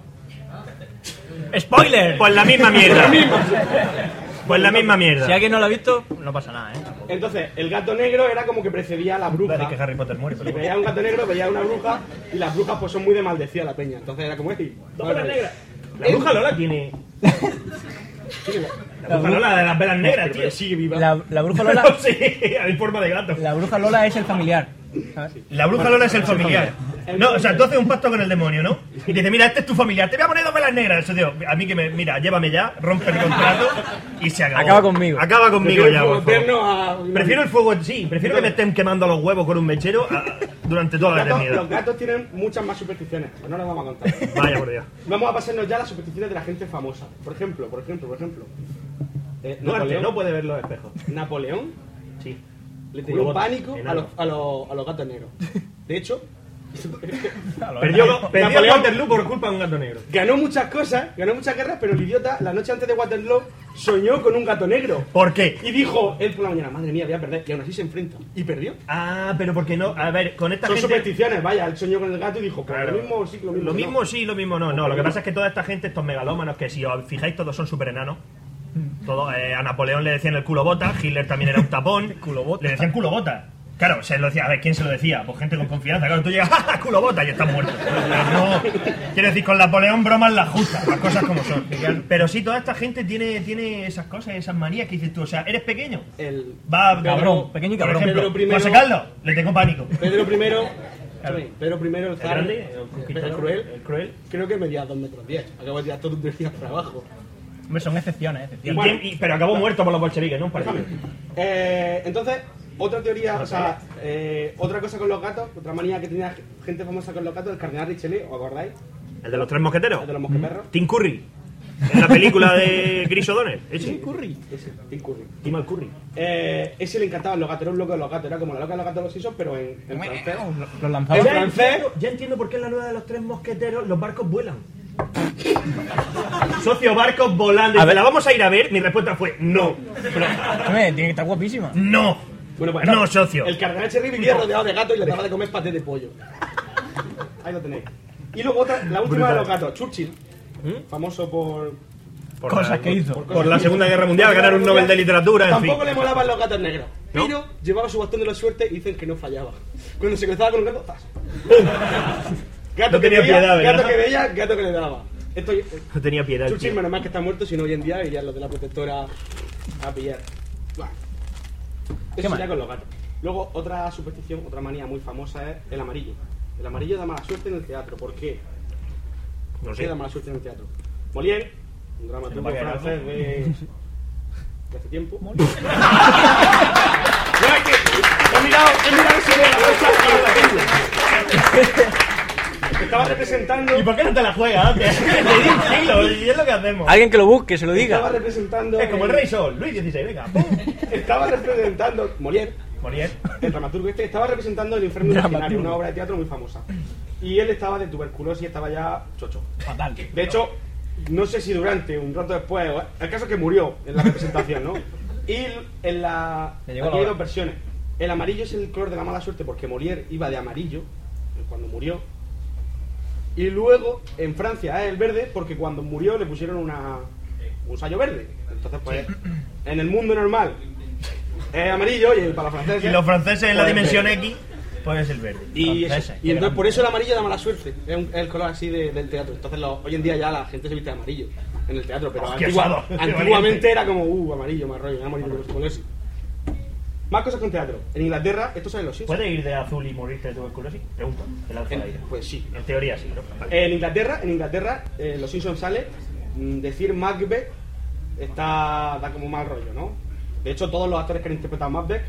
¡Spoiler! Pues la misma mierda. Pues la misma mierda. Si alguien no lo ha visto, no pasa nada, ¿eh? Entonces, el gato negro era como que precedía a la bruja. Vale, que Harry Potter muere, pero veía un gato negro, veía una bruja y las brujas pues son muy de maldecida la peña. Entonces era como decir, Dos negras. La bruja Lola tiene. La bruja Lola de las velas negras, tío. sigue viva. La, la bruja Lola... sí, hay forma de gato. La bruja Lola es el familiar. ¿sabes? La bruja Lola es el familiar. No, o sea, tú haces un pacto con el demonio, ¿no? Y te dice, mira, este es tu familiar, te voy a poner dos velas negras. Eso, tío, a mí que me, mira, llévame ya, rompe el contrato y se acabó. Acaba conmigo. Acaba conmigo ya, por favor. a- Prefiero el fuego, sí, prefiero que me estén quemando los huevos con un mechero a- durante toda la eternidad. los gatos tienen muchas más supersticiones, pero no las vamos a contar. Vaya por Dios. Vamos a pasarnos ya a las supersticiones de la gente famosa. Por ejemplo, por ejemplo, por ejemplo. eh, Napoleón, no puede ver los espejos. Napoleón Sí. le tenía pánico a los, a, los, a los gatos negros. De hecho, Perdió, perdió Napoleón- Waterloo por culpa de un gato negro. ganó muchas cosas, ganó muchas guerras, pero el idiota, la noche antes de Waterloo, soñó con un gato negro. ¿Por qué? Y dijo él por la mañana, madre mía, voy a perder. Y aún así se enfrenta. Y perdió. Ah, pero porque no. A ver, con esta Son gente. supersticiones, vaya, él soñó con el gato y dijo, pues Claro. lo mismo sí, lo mismo. Lo no. mismo sí, lo mismo no. No, lo que pasa es que toda esta gente, estos megalómanos, que si os fijáis, todos son super enanos. Todo, eh, a Napoleón le decían el culo bota, Hitler también era un tapón. Culobota. Le decían culo bota. Claro, se lo decía, a ver, ¿quién se lo decía? Pues gente con confianza. Claro, tú llegas, ¡ja, ja, culo bota! y estás muerto. No, quiero decir, con Napoleón bromas las justas, las cosas como son. Pero sí, toda esta gente tiene, tiene esas cosas, esas manías que dices tú. O sea, ¿eres pequeño? El Va, Cabrón, pequeño y Por cabrón. ejemplo, Pedro primero- José Carlos, le tengo pánico. Pedro I, Pedro I, el El zar, grande, el el cruel, el cruel. creo que medía 2 metros 10. Acabo de tirar todo un días para abajo. Hombre, son excepciones, ¿Y excepciones. Bueno. quién- y- pero acabó muerto por los bolcheviques, ¿no? Eh, entonces, otra teoría, o sea, eh, otra cosa con los gatos, otra manía que tenía gente famosa con los gatos, el cardenal Richelieu, ¿os acordáis? ¿El de los tres mosqueteros? El de los mosqueperros. Tim Curry. En la película de Chris O'Donnell. Ese. Tim Curry. Ese, Tim Curry. Tim al Curry. Eh, ese le encantaban los gatos, era un loco de los gatos, era como la loca de los gatos de los Simpsons, pero en, en francés. Los lanzaba. En Ya francés. entiendo, ya entiendo por qué en la nueva de los tres mosqueteros los barcos vuelan. Socio, barcos volando. A ver. ¿La vamos a ir a ver? Mi respuesta fue no. Hombre, tiene que estar guapísima. No. Bueno, pues, no, socio. El cardenal Cherry vivía rodeado de gatos y le daba de comer paté de pollo. Ahí lo tenéis. Y luego otra, la última de los gatos, Churchill, famoso por... Por Cosas la- que hizo. por Por la Segunda Guerra Mundial, ganar un Nobel de Literatura, en Tampoco fin. le molaban los gatos negros. ¿No? Pero llevaba su bastón de la suerte y dicen que no fallaba. Cuando se cruzaba con un gato, ¡zas! Gato No que tenía veía, piedad, ¿verdad? gato que veía, gato que le daba. Esto, No tenía piedad. tío. menos mal que está muerto, si no hoy en día irían los de la protectora a pillar. Bueno, ¿Qué eso más? ya con los gatos. Luego, otra superstición, otra manía muy famosa es el amarillo. El amarillo da mala suerte en el teatro. ¿Por qué? No ¿Por qué sé. da mala suerte en el teatro? Molière, un dramaturgo era, francés ¿no? de, de hace tiempo. No, que he mirado, he mirado la bolsa Estaba representando... ¿Y por qué no te la juegas antes? Te di un kilo y es lo que hacemos. Alguien que lo busque, se lo Estaba diga. representando... Es como el Rey Sol, Luis XVI, venga. pum. Estaba representando Molière, Molière. el dramaturgo este, estaba representando el Infierno Imaginario, una obra de teatro muy famosa. Y él estaba de tuberculosis y estaba ya chocho. Fatal. De hecho, no sé si durante, un rato después, el caso es que murió en la representación, ¿no? Y en la... Aquí hay dos versiones. El amarillo es el color de la mala suerte porque Molière iba de amarillo cuando murió. Y luego en Francia es el verde porque cuando murió le pusieron una, un sallo verde. Entonces, pues, en el mundo normal es amarillo y para los franceses. Y los franceses en la pues, dimensión. X, pues es el verde. Y, eso- y entonces por eso el amarillo da mala suerte. Es, un- es el color así de- del teatro. Entonces lo- hoy en día ya la gente se viste de amarillo en el teatro. Pero Hostia, antigua- antiguamente era como, uh, amarillo, rollo, amarillo, tuberculosis. Más cosas con teatro. En Inglaterra, esto sale en los Simpsons. ¿Puede ir de azul y morirte de tuberculosis? Pregunta. Te lanzo al En- pues sí. En teoría sí, ¿no? Vale. En Inglaterra, en Inglaterra, eh, los Simpsons sale mm, decir Macbeth está da como mal rollo, ¿no? De hecho, todos los actores que han interpretado Macbeth,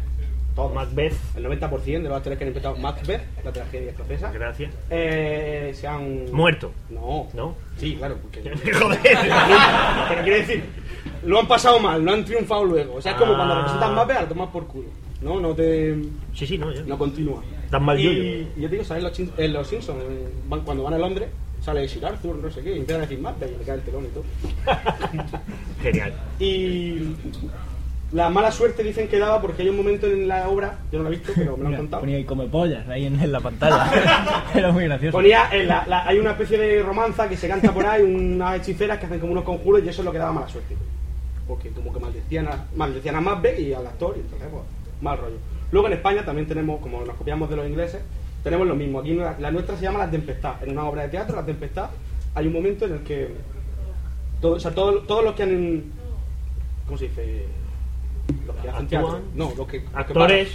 todos, Macbeth. el 90% de los actores que han interpretado Macbeth, la tragedia escocesa, Gracias. eh, se han Muerto. No. ¿No? Sí, claro, porque. Joder. Pero quiere decir, lo han pasado mal, no han triunfado luego. O sea, es como Ah. cuando representan Macbeth, a lo tomas por culo. No, no te. Sí, sí, no, ya. No continúa. Dan mal y, yuyo. y yo te digo, ¿sabes? Los, en los Simpsons, eh, van- cuando van a Londres, sale Sir Arthur, no sé qué, y empiezan a decir Macbeth y le cae el telón y todo. Genial. Y. La mala suerte dicen que daba porque hay un momento en la obra, yo no lo he visto, pero me lo han contado. Ponía ahí come pollas ahí en, en la pantalla. Era muy gracioso. Ponía, en la- la- hay una especie de romanza que se canta por ahí, unas hechiceras que hacen como unos conjuros y eso es lo que daba mala suerte. Porque como que maldecían a, maldecían a Macbeth y al actor, y entonces, pues, mal rollo. Luego en España también tenemos, como nos copiamos de los ingleses, tenemos lo mismo. Aquí la, la nuestra se llama La Tempestad. En una obra de teatro, La Tempestad, hay un momento en el que todo, o sea, todo- todos los que han... ¿Cómo se dice? Los que hacen teatro. No, los que... los que Actores.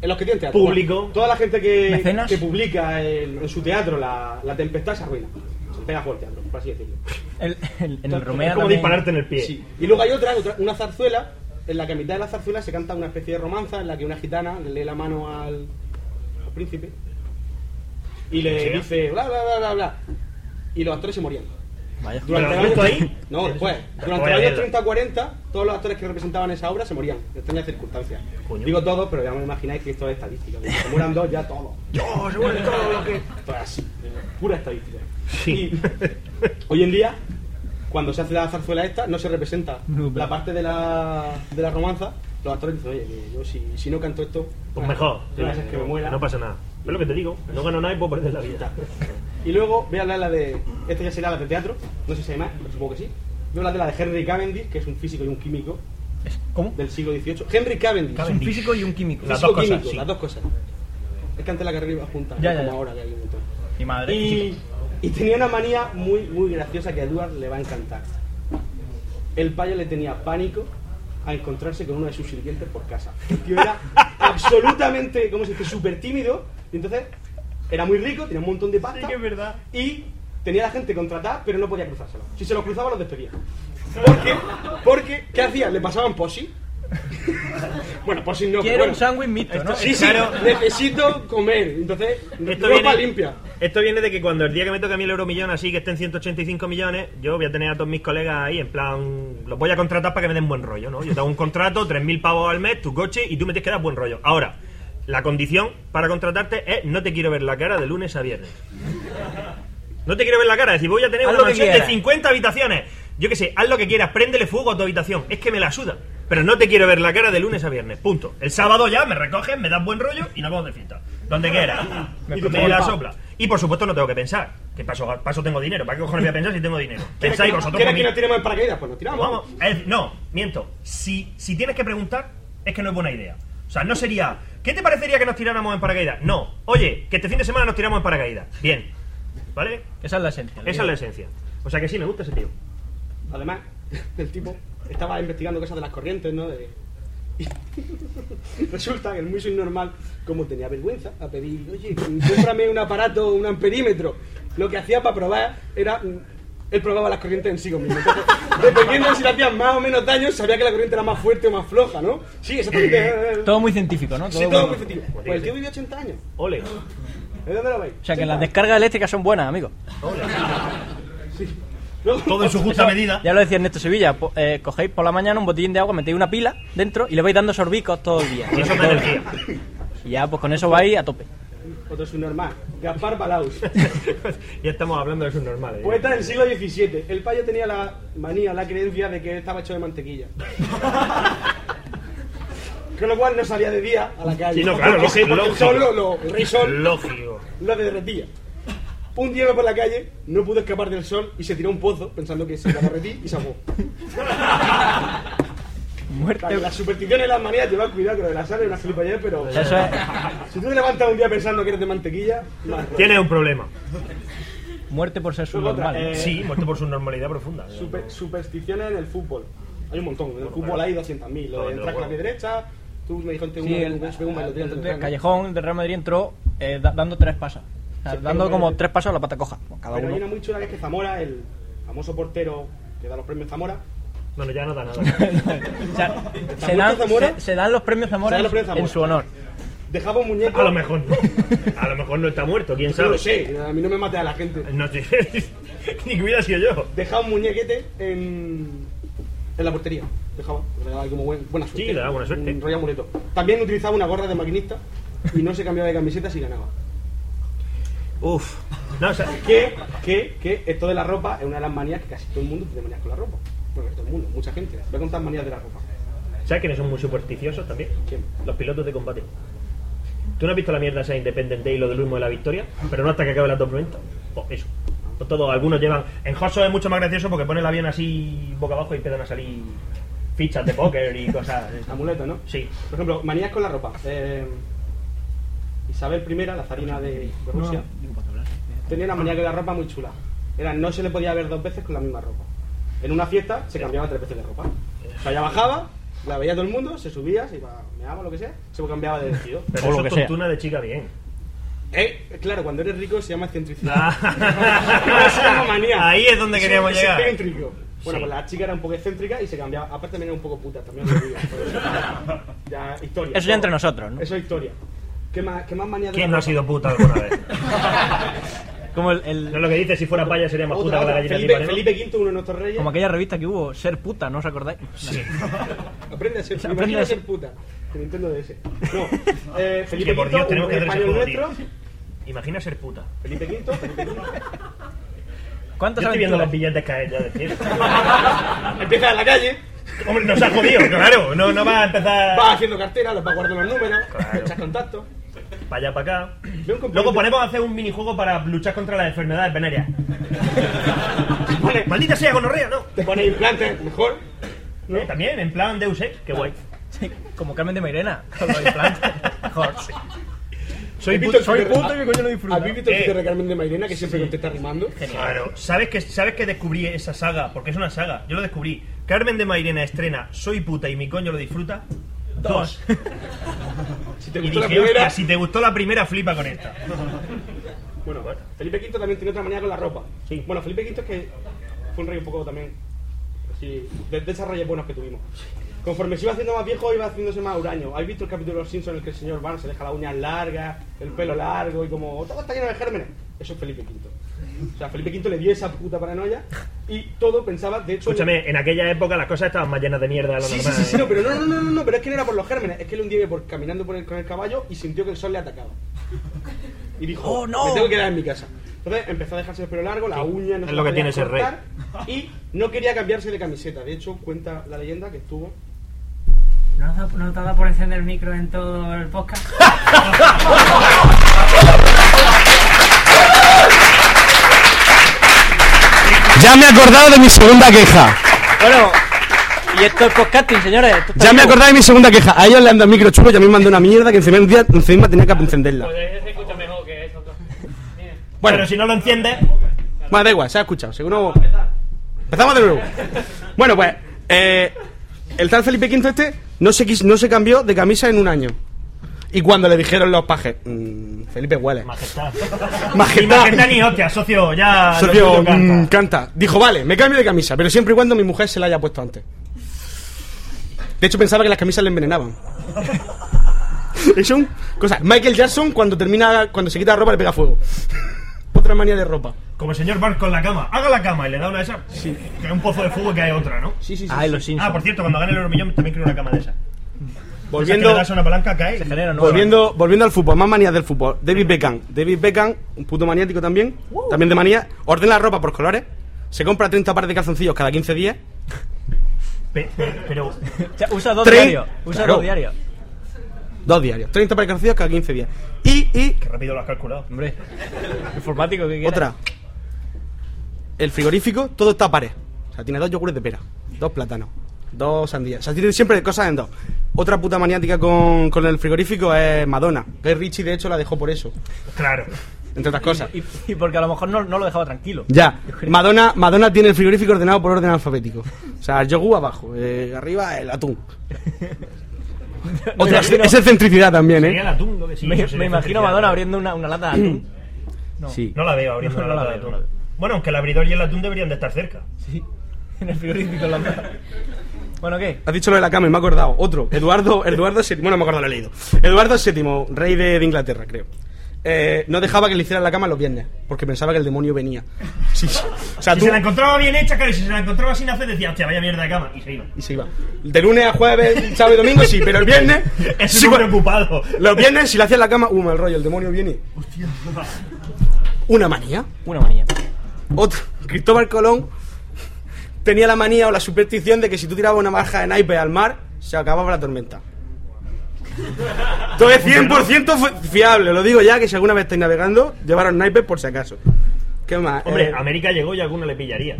En los que tienen teatro. Público. Bueno, toda la gente que, que publica en, en su teatro la, la tempestad se arruina. Se pega por el teatro, por así decirlo. El- el- en el Romea Es como también- dispararte en el pie. Sí. Y luego hay otra, otra, una zarzuela, en la que a mitad de la zarzuela se canta una especie de romanza en la que una gitana le lee la mano al, al príncipe y le dice bla bla bla bla bla. Y los actores se morían. Vaya. Durante. No, después. Durante los años mierda. 30 40, todos los actores que representaban esa obra se morían. En extrañas circunstancias. Coño. Digo todos, pero ya me imagináis que esto es estadística. Que se mueran dos, ya todos. Yo, se mueren todos los que. Esto es así. Pura estadística. Sí. Y hoy en día, cuando se hace la zarzuela esta, no se representa No, pero- la parte de la, de la romanza. Los actores dicen, oye, yo si, si no canto esto. Pues mejor. a ser que me muera. No pasa nada. Es lo que te digo. No gano nada y puedo perder la vida. Y luego voy a hablar la de. Esta ya será la de teatro, no sé si hay más, pero supongo que sí. Voy a hablar de la de Henry Cavendish, que es un físico y un químico ¿Cómo? del siglo XVIII. Henry Cavendish. Es un físico y un químico. Las dos cosas, químico, sí. las dos cosas. Es que antes la carrera iba junta, Ya, no ya, como ya. ahora que hay un montón. Mi madre. Y, y tenía una manía muy, muy graciosa que a Edward le va a encantar. El payo le tenía pánico a encontrarse con uno de sus sirvientes por casa. El tío era absolutamente, ¿cómo se dice?, súper tímido. Y entonces era muy rico, tenía un montón de pasta. Sí que es verdad. Y tenía la gente contratada, pero no podía cruzárselo. Si se los cruzaba, los despedía. Porque, porque ¿qué hacía? Le pasaban posi. bueno, posi no. Quiero bueno. un sándwich mixto, ¿no? Sí, sí, Claro. necesito comer. Entonces, Esto ropa viene, limpia. esto viene de que cuando el día que me toque a mí el euromillón así, que estén 185 millones, yo voy a tener a todos mis colegas ahí, en plan, los voy a contratar para que me den buen rollo, ¿no? Yo te hago un contrato, 3.000 pavos al mes, tu coche, y tú me tienes que dar buen rollo. Ahora, la condición para contratarte es no te quiero ver la cara de lunes a viernes. No te quiero ver la cara, es decir, voy a tener Haz una mansión de quieras. 50 habitaciones. Yo qué sé, haz lo que quieras, préndele fuego a tu habitación. Es que me la suda. Pero no te quiero ver la cara de lunes a viernes. Punto. El sábado ya me recoges, me das buen rollo y nos vamos de fiesta. Donde quieras. Me, la sopla. Y por supuesto no tengo que pensar. Que paso, paso tengo dinero. ¿Para qué cojones voy a pensar si tengo dinero? ¿Quieres Pensáis vosotros ¿quieres que nos tiremos paracaídas? Pues nos tiramos. Vamos, es- no, miento. Si, si tienes que preguntar, es que no es buena idea. O sea, no sería, ¿qué te parecería que nos tiráramos en paracaídas? No. Oye, que este fin de semana nos tiramos en paracaídas. Bien. ¿Vale? Esa es la esencia. Esa es la esencia. O sea que sí, me gusta ese tío. Además, el tipo estaba investigando cosas de las corrientes, ¿no? De... y Resulta que el muy subnormal, como tenía vergüenza, a pedir, oye, cómprame un aparato, un amperímetro. Lo que hacía para probar era. Él probaba las corrientes en sí mismo. Entonces, dependiendo de si le hacían más o menos daño, sabía que la corriente era más fuerte o más floja, ¿no? Sí, exactamente. Todo muy científico, ¿no? Sí, Todo muy- efectivo. Pues el tío vivió 80 años. Ole. ¿De dónde lo veis? O sea, que 80 las descargas eléctricas son buenas, amigo. Luego- Todo en su justa medida. Ya lo decía Ernesto Sevilla, po- eh, cogéis por la mañana un botellín de agua, metéis una pila dentro y le vais dando sorbicos todo el día. Y eso me Todo el energía. día. Y ya, pues con eso vais a tope. Otro subnormal. Gaspar Balaus. ya estamos hablando de sus normales. Poeta del siglo XVII. El payo tenía la manía, la creencia de que estaba hecho de mantequilla. Con lo cual no salía de día a la calle. Sí, no, claro, Porque lógico, porque el sol, lo, lo- el rey sol Lógico. lo derretía. Un día iba por la calle, no pudo escapar del sol y se tiró a un pozo pensando que se iba a derretir y se ahogó. Muerte. Las supersticiones y las manías, llevad cuidado que lo de la sal es una gilipollez, pero Eso es si tú te levantas un día pensando que eres de mantequilla. Tienes un problema. muerte por ser subnormal. eh, Sí, muerto por su normalidad profunda. Super- supersticiones en el fútbol. Hay un montón. En el fútbol hay 200.000. Lo de entrar con la pie derecha, tú me dijiste Sí, el, el- el. Callejón del Real Madrid entró eh, da- dando tres pasos. O sea, Sí, dando como tres pasos a la pata coja. Cada Pero hay uno. una muy chula que es que Zamora, el famoso portero que da los premios Zamora, Bueno, ya no da nada. O sea, se, dan, Zamora? se- se dan los premios Zamora, Se dan los premios Zamora. en su honor. dejaba un muñeco. A lo mejor no. A lo mejor no está muerto, quién No sabe. lo sé, a mí no me mate a la gente. No sé. Ni que hubiera sido yo. Dejaba un muñequete en, en la portería. Dejaba, le daba ahí como buen- buena suerte. Sí, le daba buena suerte. Un rollo amuleto. También utilizaba una gorra de maquinista y no se cambiaba de camiseta si ganaba. Uf. No, o sea, Que, que, que esto de la ropa es una de las manías que casi todo el mundo tiene manías con la ropa. Bueno, todo el mundo, mucha gente. Voy a contar manías de la ropa. ¿sabes quiénes son muy supersticiosos también? ¿Quién? Los pilotos de combate. ¿Tú no has visto la mierda esa Independent Day y lo del humo de la victoria? Pero no hasta que acabe la tormenta. Pues eso. Pues todo, algunos llevan. En Hosso es mucho más gracioso porque pone el avión así boca abajo y empiezan a salir fichas de póker y cosas. Amuleto, ¿no? Sí. Por ejemplo, manías con la ropa. Eh, Isabel I, la zarina de, de Rusia, tenía una manía con la ropa muy chula. Era no se le podía ver dos veces con la misma ropa. En una fiesta se cambiaba tres veces de ropa. O sea, ella bajaba, la veía todo el mundo, se subía, se iba, meaba, lo que sea, se cambiaba de vestido. Pero O lo eso que es sea. tontuna de chica bien. Eh, claro, cuando eres rico se llama excentricidad. Ah. No se llama manía. Ahí es donde queríamos es llegar. excéntrico. Bueno, Sí. pues la chica era un poco excéntrica y se cambiaba. Aparte también era un poco puta, también lo digo. Pero Ya, historia. Eso ya entre nosotros, ¿no? Eso es historia. ¿Qué más, qué más manía de ¿Quién no ha sido puta alguna vez? Como, el, el- No es lo que dice, si fuera paya sería más puta Otra, que la gallina Felipe. Felipe V, uno de nuestros reyes. como aquella revista que hubo, Ser puta, ¿no os acordáis? Sí. Aprende a ser, Aprende imagina a ser puta. De Nintendo DS. No. Eh, Felipe Que por Dios, tenemos que hacer ese español juego, tío. Imagina ser puta. Felipe V, Felipe V. ¿Cuántas Yo estoy viendo los billetes caer ya. Empieza en la calle, Hombre, nos ha jodido, claro. No, no va a empezar va haciendo cartera, los va guardando los números, Claro. echas contacto. Para allá, para acá. Luego ponemos a hacer un minijuego para luchar contra las enfermedades venéreas. Pone- Maldita sea, gonorrea, ¿no? Te pone implantes, mejor. Eh, También, en plan Deus Ex, qué guay. Sí, como Carmen de Mairena, con los implantes. Mejor. Soy ¿Has puto, soy puto y mi coño no disfruta. ¿Has visto el Eh, de Carmen de Mairena que siempre contesta rimando? Claro, ¿sabes que, ¿sabes que descubrí esa saga? Porque es una saga, yo lo descubrí. Carmen de Mairena estrena Soy puta y mi coño lo disfruta. Dos. Si te gustó la primera. hostia, si te gustó la primera, flipa con esta. Bueno, Felipe V también tiene otra manía con la ropa. Sí. Bueno, Felipe V es que fue un rey un poco también. De, de esos reyes buenos que tuvimos. Conforme se iba haciendo más viejo, iba haciéndose más huraño. ¿Habéis visto el capítulo de Los Simpsons en el que el señor Barnes se deja las uñas largas, el pelo largo y como todo está lleno de gérmenes? Eso es Felipe V. O sea, Felipe V le dio esa puta paranoia y todo pensaba, de hecho. Escúchame, en aquella época las cosas estaban más llenas de mierda de lo Sí, sí, normal. sí, sí, ¿eh? no, pero no, no, no, no, no, pero es que no era por los gérmenes, es que él un día iba por, caminando por el- con el caballo y sintió que el sol le atacaba. Y dijo, ¡Oh, no! me tengo que quedar en mi casa. Entonces empezó a dejarse el pelo largo, la uña no es se lo que tiene ser rey. Y no quería cambiarse de camiseta. De hecho, cuenta la leyenda que estuvo. ¿No te, no te ha dado por encender el micro en todo el podcast? Ya me he acordado de mi segunda queja. Bueno, y esto es podcasting, señores. esto Ya me he acordado de mi segunda queja. A ellos le han dado micro chulo y a mí me han dado una mierda que encima, un día, encima tenía que encenderla. Pues ese se escucha mejor que eso. Bueno, Pero si no lo enciendes, Bueno, da igual, se ha escuchado. Seguro... Empezamos de nuevo. Bueno, pues, eh, el tal Felipe V este no se, quis- no se cambió de camisa en un año. Y cuando le dijeron los pajes, "Mm, Felipe huele. majestad. Majestad. Majestad ni hostia, socio, ya. Socio, tuyo canta. canta. Dijo, vale, me cambio de camisa, pero siempre y cuando mi mujer se la haya puesto antes. De hecho, pensaba que las camisas le envenenaban. Es un cosa. Michael Jackson cuando termina, cuando se quita la ropa le pega fuego. Otra manía de ropa. Como el señor Barco en la cama. Haga la cama y le da una de esas. Que hay un pozo de fuego y que hay otra, ¿no? Sí, sí, sí. Ah, los. Ah, por cierto, cuando gane el Euromillón también quiero una cama de esa. Volviendo, Esa que le das a una palanca, cae. Se genera nueva. volviendo, volviendo al fútbol, más manías del fútbol. David Beckham. David Beckham, un puto maniático también. También de manía. Ordena la ropa por colores. Se compra 30 pares de calzoncillos cada 15 días. Pe- pe- pero. O sea, usa dos Tres- diarios. Usa Claro. dos diarios. Dos diarios. 30 pares de calzoncillos cada 15 días. Y, y Qué rápido lo has calculado. Hombre. Informático que quieras. otra. El frigorífico, todo está a pares. O sea, tiene dos yogures de pera, dos plátanos, dos sandías. O sea, tiene siempre cosas en dos. Otra puta maniática con, con el frigorífico es Madonna. Que Richie, de hecho, la dejó por eso. Claro. Entre otras cosas. Y, y porque a lo mejor no, no lo dejaba tranquilo. Ya, Madonna, Madonna tiene el frigorífico ordenado por orden alfabético. O sea, el yogur abajo, eh, arriba el atún. Otra, imagino- es excentricidad también, ¿eh? el atún, lo que sí. me, imagino. Madonna abriendo una, una lata de atún. No. Sí. No la veo abriendo No, una no la lata de atún. no la veo. Bueno, aunque el abridor y el atún deberían de estar cerca. Sí. En el frigorífico en la. Bueno, ¿qué? Has dicho lo de la cama y me he acordado. Otro, Eduardo, Eduardo VII. Bueno, me acuerdo, lo he leído. Eduardo VII, rey de, de Inglaterra, creo. Eh, no dejaba que le hicieran la cama los viernes, porque pensaba que el demonio venía. Sí, sí. O sea, Si tú. se la encontraba bien hecha, claro, y si se la encontraba sin hacer, decía, hostia, vaya mierda de cama. Y se iba. Y se iba. De lunes a jueves, sábado y domingo, sí, pero el viernes. Es sí, bueno, preocupado. Los viernes, si le hacían la cama, uh, mal rollo, el demonio viene. Una manía. Una manía. Otro, Cristóbal Colón tenía la manía o la superstición de que si tú tirabas una marja de naipe al mar, se acababa la tormenta. Todo es 100% fi- fiable, lo digo ya, que si alguna vez estáis navegando, llevaros naipes por si acaso. ¿Qué más? Hombre, Eh, América llegó y alguno le pillaría.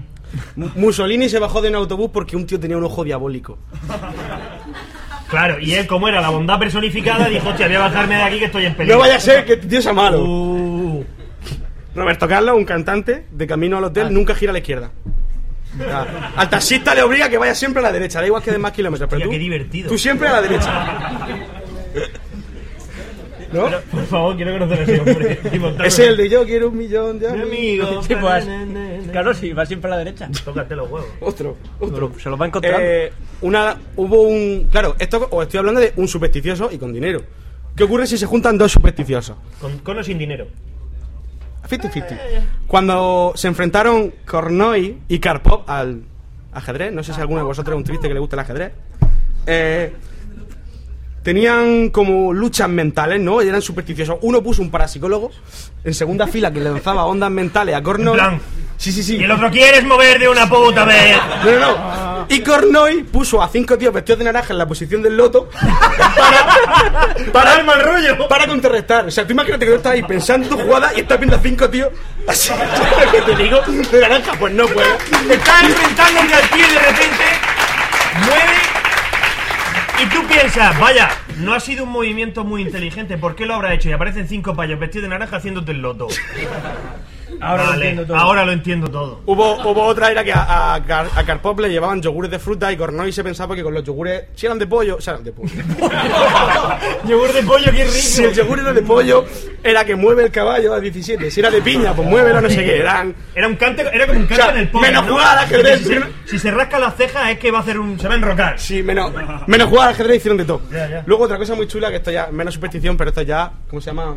Mu- Mussolini se bajó de un autobús porque un tío tenía un ojo diabólico. Claro, y él, como era la bondad personificada, dijo, hostia, voy a bajarme de aquí que estoy en peligro. No vaya a ser que este tío sea malo. Uh, Roberto Carlos, un cantante, de camino al hotel, nunca gira a la izquierda. Al taxista le obliga a que vaya siempre a la derecha, da igual que de más kilómetros. Pero Hostia, tú, qué divertido. Tú siempre a la derecha. ¿No? por favor, quiero conocer a ese hombre. Y Es el de yo quiero un millón de Mi amigos. Sí, pues, claro, sí, va siempre a la derecha. Tócate los huevos. Otro, otro. Se los va encontrando. Eh, una, hubo un. Claro, esto os estoy hablando de un supersticioso y con dinero. ¿Qué ocurre si se juntan dos supersticiosos? Con, con o sin dinero. 50-50. Cuando se enfrentaron Kornoy y Karpov al ajedrez, no sé si alguno de vosotros es un triste que le gusta el ajedrez, eh, tenían como luchas mentales, ¿no? Y eran supersticiosos. Uno puso un parapsicólogo en segunda fila que le lanzaba ondas mentales a Kornoy. Sí, sí, sí. Y el otro, ¿quieres mover de una puta vez? No, no, no. Y Kornoy puso a cinco tíos vestidos de naranja en la posición del loto para, Para el mal rollo. para contrarrestar. O sea, tú imagínate que tú estás ahí pensando tu jugada y estás viendo a cinco tíos así. que te digo? De naranja, pues no puedo. Estás enfrentándote al tío y de repente mueve. Y tú piensas, vaya, no ha sido un movimiento muy inteligente, ¿por qué lo habrá hecho? Y aparecen cinco payos vestidos de naranja haciéndote el loto. Ahora lo entiendo todo. Ahora lo entiendo todo. Hubo, hubo otra, era que a, a, Karpov le llevaban yogures de fruta y Kornoy se pensaba que con los yogures, si eran de pollo, o sea, eran de pollo. Yogur de pollo, qué rico. si el yogur era de pollo, era que mueve el caballo a 17. Si era de piña, pues muévelo, no sé qué. Eran Era un cante, era como un cante O sea, en el pollo. menos ¿no? jugar al ajedrez, Si se, si se rasca las cejas es que va a hacer un. se va a enrocar. Sí, menos, menos jugar al ajedrez hicieron de todo. Ya, ya. Luego otra cosa muy chula, que esto ya menos superstición, pero esto ya, ¿cómo se llama?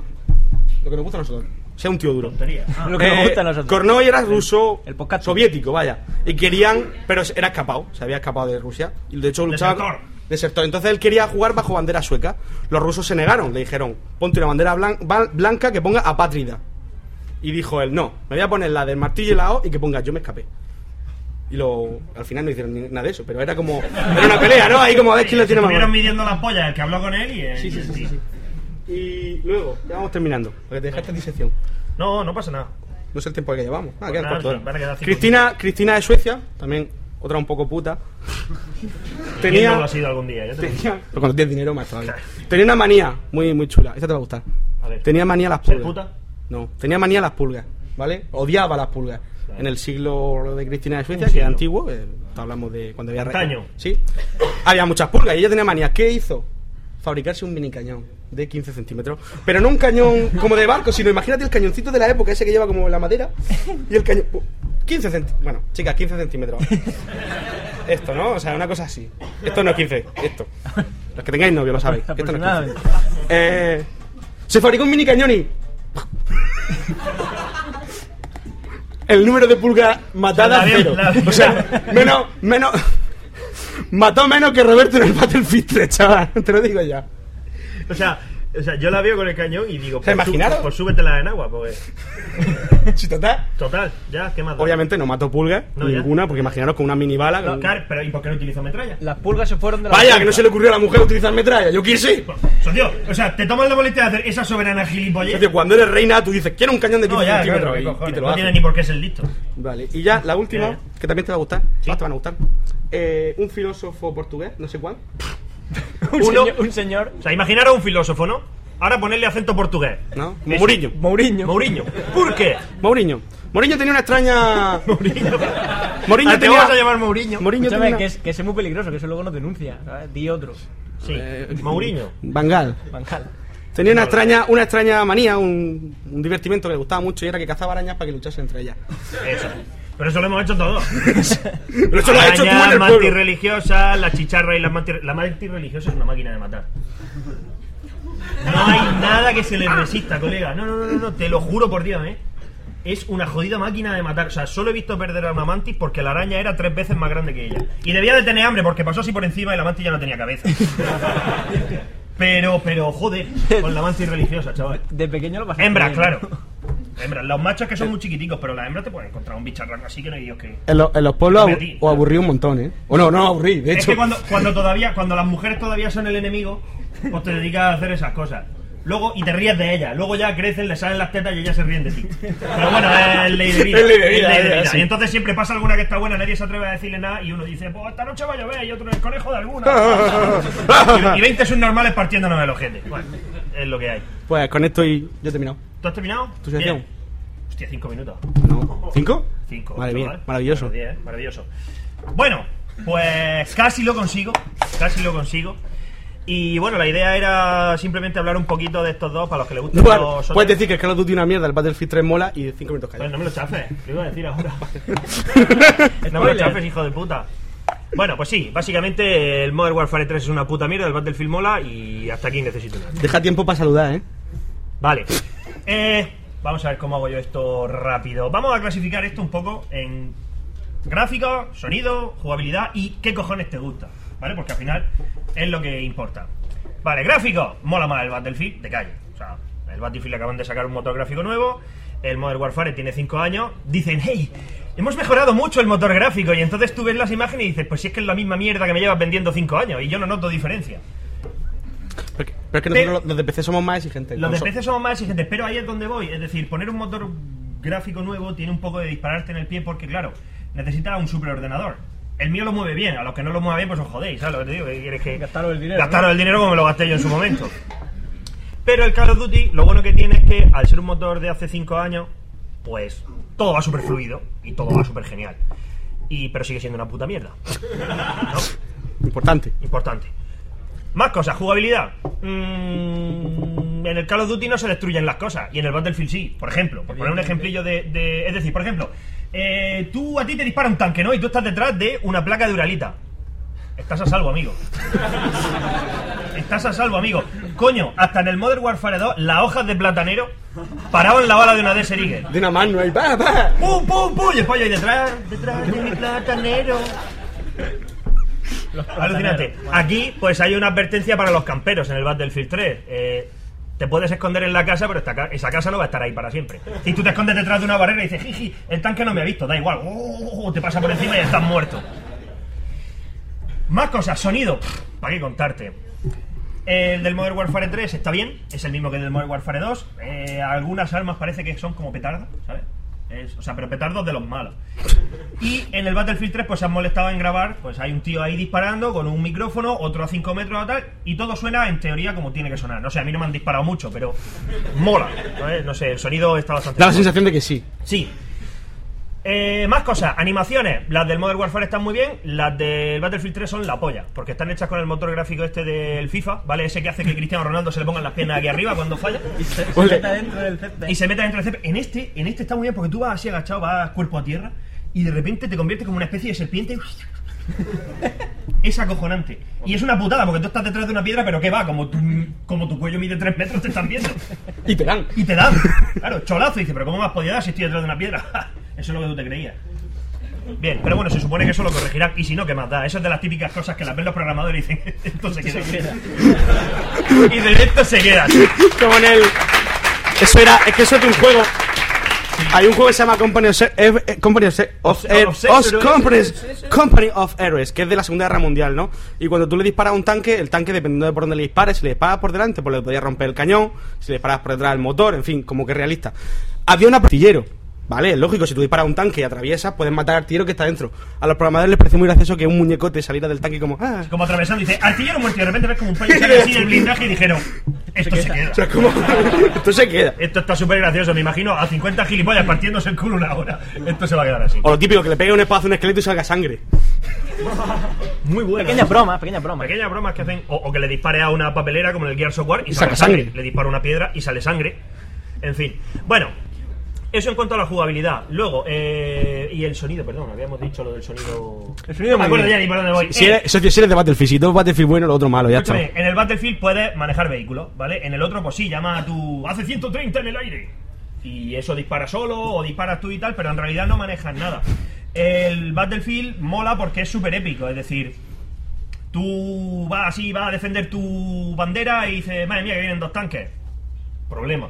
Lo que nos gusta a nosotros. Sea un tío duro. Ah. Lo que nos Eh, gusta a nosotros. Kornoy era ruso, el podcast. soviético, vaya. Y querían, pero era escapado, se había escapado de Rusia. Y de hecho luchaba. Desertor. Desertor. Entonces él quería jugar bajo bandera sueca. Los rusos se negaron, le dijeron, ponte una bandera blan- blan- blanca que ponga apátrida. Y dijo él, no, me voy a poner la del martillo y la O y que ponga yo me escapé. Y lo, al final no hicieron ni- nada de eso, pero era como. Era una pelea, ¿no? Ahí como a ver quién lo tiene más. Estuvieron midiendo las pollas el que habló con él y. el- Sí, sí, sí, sí, sí. Y luego, ya vamos terminando, porque te dejaste disección. No, no pasa nada. No sé el tiempo que llevamos. Ah, Pues quedan nada, cuatro horas. van a quedar cinco Cristina, Cristina de Suecia, también otra un poco puta. ¿Quién no lo Tenía, ha sido algún día? Ya te lo digo. tenía pero cuando tienes dinero más todavía. Tenía una manía muy muy chula. Esta te va a gustar. A ver. Tenía manía a las ¿Ser pulgas. puta? No, tenía manía a las pulgas, ¿vale? Odiaba las pulgas. En el siglo de Cristina de Suecia, Un que es siglo. antiguo, eh, hablamos de cuando había Antaño. récord. Sí. Había muchas pulgas y ella tenía manía. ¿Qué hizo? Fabricarse un mini cañón de 15 centímetros. Pero no un cañón como de barco, sino imagínate el cañoncito de la época, ese que lleva como la madera. Y el cañón. 15 centímetros. Bueno, chicas, 15 centímetros. Esto, ¿no? O sea, una cosa así. Esto no es 15, esto. Los que tengáis novio lo sabéis. Esto no es 15. Aproximadamente. Eh, se fabricó un mini cañón y. el número de pulgas matadas cero. O sea, menos, menos. Mató menos que Roberto en el Battlefield 3, chaval. Te lo digo ya. O sea, o sea, yo la veo con el cañón y digo, sea, pues, sú- imaginaros. pues súbetela en agua, pues. Si total. Total, ya, ¿qué más da? Obviamente no mató pulgas, No, ya. ninguna, porque imaginaros con una mini bala. No, claro, pero ¿y por qué no utilizo metralla? Las pulgas se fueron de la Vaya, que no se le ocurrió a la mujer utilizar metralla. Yo quise. Socio, o sea, te tomas la molestia de hacer esa soberana gilipollez. Oye, cuando eres reina, tú dices, quiero un cañón de 15 No, ya, centímetros. claro, y- ¿qué y, cojones? te lo no tiene ni por qué ser listo. Vale, y ya la última, Ya. que también te va a gustar. Todas te van a gustar. Eh, un filósofo portugués, no sé cuál. Un, Uno- señor, un señor. O sea, imaginaros un filósofo, ¿no? Ahora ponerle acento portugués. ¿No? Es- Mourinho. Mourinho. Mourinho. ¿Por qué? Mourinho. Mourinho tenía una extraña. Mourinho. Mourinho Ah, te tenía- vas a llamar Mourinho. Mourinho Escúchame, tenía que es, que es muy peligroso, que eso luego nos denuncia. ¿sabes? Di otro. Sí, Mourinho. Bangal. Bancal. Tenía una extraña, una extraña manía, un, un divertimento que le gustaba mucho y era que cazaba arañas para que luchasen entre ellas. Eso. Pero eso lo hemos hecho todos. Pero eso lo has hecho tú en el pueblo. religiosas, la chicharra y las mantis... La mantis religiosa es una máquina de matar. No hay nada que se le resista, colega. No, no, no, no, no, te lo juro por Dios, ¿eh? Es una jodida máquina de matar. O sea, solo he visto perder a una mantis porque la araña era tres veces más grande que ella. Y debía de tener hambre porque pasó así por encima y la mantis ya no tenía cabeza. Pero, pero, joder, con la mantis religiosa, chaval. De pequeño lo pasé. Hembras, claro. Hembras. Los machos que son muy chiquiticos, pero las hembras te pueden encontrar un bicharraco así que no hay Dios que... En, lo- en los pueblos abu- ti. os aburrí un montón, ¿eh? O no, no aburrí, de Es hecho. que cuando, cuando todavía, cuando las mujeres todavía son el enemigo, pues te dedicas a hacer esas cosas. Luego, y te ríes de ellas. Luego ya crecen, le salen las tetas y ellas se ríen de ti. Pero bueno, es ley de vida. Es ley de vida, Es ley de vida. así. Y entonces siempre pasa alguna que está buena, nadie se atreve a decirle nada y uno dice, pues esta noche va a llover y otro el conejo de alguna. y, y 20 subnormales partiéndonos el ojete. Bueno, es lo que hay. Pues con esto y yo he terminado. ¿Tú has terminado? ¿Tu sección? Hostia, cinco minutos. No. ¿Cinco? Cinco. Madre mía, chaval. maravilloso. Bueno, diez, maravilloso. Bueno, pues casi lo consigo. Casi lo consigo. Y bueno, la idea era simplemente hablar un poquito de estos dos para los que les gustan Bueno, los puedes decir que el Call of Duty una mierda, el Battlefield 3 mola y 5 minutos Pues callas. no me lo chafes, lo iba a decir ahora. no me lo chafes, hijo de puta. Bueno, pues sí, básicamente el Modern Warfare 3 es una puta mierda, el Battlefield mola y hasta aquí necesito nada. Deja tiempo para saludar, ¿eh? Vale. Eh, vamos a ver cómo hago yo esto rápido. Vamos a clasificar esto un poco en gráfico, sonido, jugabilidad y qué cojones te gusta. ¿Vale? Porque al final es lo que importa. Vale, gráfico. Mola más el Battlefield de calle. O sea, el Battlefield acaban de sacar un motor gráfico nuevo. El Modern Warfare tiene 5 años. Dicen, hey, hemos mejorado mucho el motor gráfico. Y entonces tú ves las imágenes y dices, pues si es que es la misma mierda que me llevas vendiendo 5 años. Y yo no noto diferencia. Pero, es que nosotros los- de PC somos más exigentes. Los de PC somos más exigentes, pero ahí es donde voy. Es decir, poner un motor gráfico nuevo tiene un poco de dispararte en el pie porque, claro, necesita un superordenador. El mío lo mueve bien, a los que no lo mueva bien, pues os jodéis, ¿sabes lo que te digo? ¿Qué quieres que Gastaros el dinero, Gastaros ¿no? el dinero como me lo gasté yo en su momento. Pero el Call of Duty, lo bueno que tiene es que al ser un motor de hace 5 años, pues todo va súper fluido y todo va súper genial. Y, pero sigue siendo una puta mierda. ¿no? Importante. Importante. Más cosas, jugabilidad. Mm, en el Call of Duty no se destruyen las cosas y en el Battlefield sí. Por ejemplo, por poner un ejemplillo de, de- Es decir, por ejemplo, eh, tú a ti te dispara un tanque, ¿no? Y tú estás detrás de una placa de Uralita. Estás a salvo, amigo. Estás a salvo, amigo. Coño, hasta en el Modern Warfare 2, las hojas de platanero paraban la bala de una Desert Eagle. De una mano ahí, pa, pa. ¡Pum, pum, pum! Y el pollo ahí detrás, detrás de mi platanero. Alucinante. Aquí, pues hay una advertencia para los camperos en el Battlefield 3. Eh, te puedes esconder en la casa, pero esa casa no va a estar ahí para siempre. Si tú te escondes detrás de una barrera y dices, jiji, el tanque no me ha visto, da igual. ¡Oh! te pasa por encima y estás muerto. Más cosas, sonido. ¿Para qué contarte? El del Modern Warfare 3 está bien, es el mismo que el del Modern Warfare 2. Eh, algunas armas parece que son como petardos, ¿sabes? Es- o sea, pero petardos de los malos. Y en el Battlefield 3 pues se han molestado en grabar, pues hay un tío ahí disparando con un micrófono, otro a 5 metros o tal, y todo suena en teoría como tiene que sonar. No sé, a mí no me han disparado mucho, pero mola. ¿sabes? No sé, el sonido está bastante... Da la sensación de que sí. Sí. Eh, más cosas, animaciones. Las del Modern Warfare están muy bien, las del Battlefield 3 son la polla, porque están hechas con el motor gráfico este del FIFA, ¿vale? Ese que hace que Cristiano Ronaldo se le pongan las piernas aquí arriba cuando falla Se Ole. meta dentro del césped. y se meta dentro del césped. En este, en este está muy bien porque tú vas así agachado, vas cuerpo a tierra y de repente te conviertes como una especie de serpiente. Es acojonante. Y es una putada porque tú estás detrás de una piedra, pero ¿qué va? Como tu, como tu cuello mide 3 metros, te están viendo. Y te dan. Y te dan. Claro, cholazo. Y dice, pero ¿cómo me has podido dar si estoy detrás de una piedra? Eso es lo que tú te creías. Bien, pero bueno, se supone que eso lo corregirán. Y si no, ¿qué más da? Eso es de las típicas cosas que las ven los programadores y dicen, esto se queda. y de esto se queda. Como en el. Eso era. Es que eso es de un juego. Hay un juego que se llama Company of, eh, eh, Company of, of, Of- of Se- Os- Companies- Company of Heroes, que es de la Segunda Guerra Mundial, ¿no? Y cuando tú le disparas a un tanque, el tanque, dependiendo de por dónde le dispares, si le disparas por delante, pues le podías romper el cañón, si le disparas por detrás el motor, en fin, como que realista. Había un artillero, ¿vale? Es lógico, si tú disparas a un tanque y atraviesas, puedes matar al artillero que está dentro. A los programadores les pareció muy gracioso que un muñecote saliera del tanque como, ah, Como atravesando y dice, artillero muerto. Y de repente ves como un payo sale así del blindaje y dijeron, esto se queda. o sea, como, esto se queda. Esto está súper gracioso. Me imagino a 50 gilipollas partiéndose el culo una hora. Esto se va a quedar así. O lo típico, que le pegue un espacio a un esqueleto y salga sangre. Muy bueno. Pequeñas bromas, pequeñas bromas. Pequeñas bromas que hacen, o, o que le dispare a una papelera como en el Gears of War y, Y saca sangre. sangre. Le dispara una piedra y sale sangre. En fin. Bueno, eso en cuanto a la jugabilidad. Luego, eh, y el sonido, perdón, habíamos dicho lo del sonido. El sonido no me acuerdo bien. ya ni por dónde voy. Si Eh, eres, si eres de Battlefield, si eres Battlefield bueno, lo otro malo, ya está. En el Battlefield puedes manejar vehículos, ¿vale? En el otro, pues sí, llama a tu. Hace 130 en el aire. Y eso dispara solo o disparas tú y tal, pero en realidad no manejas nada. El Battlefield mola porque es súper épico, es decir, tú vas así, vas a defender tu bandera y dices, madre mía, que vienen dos tanques. Problema.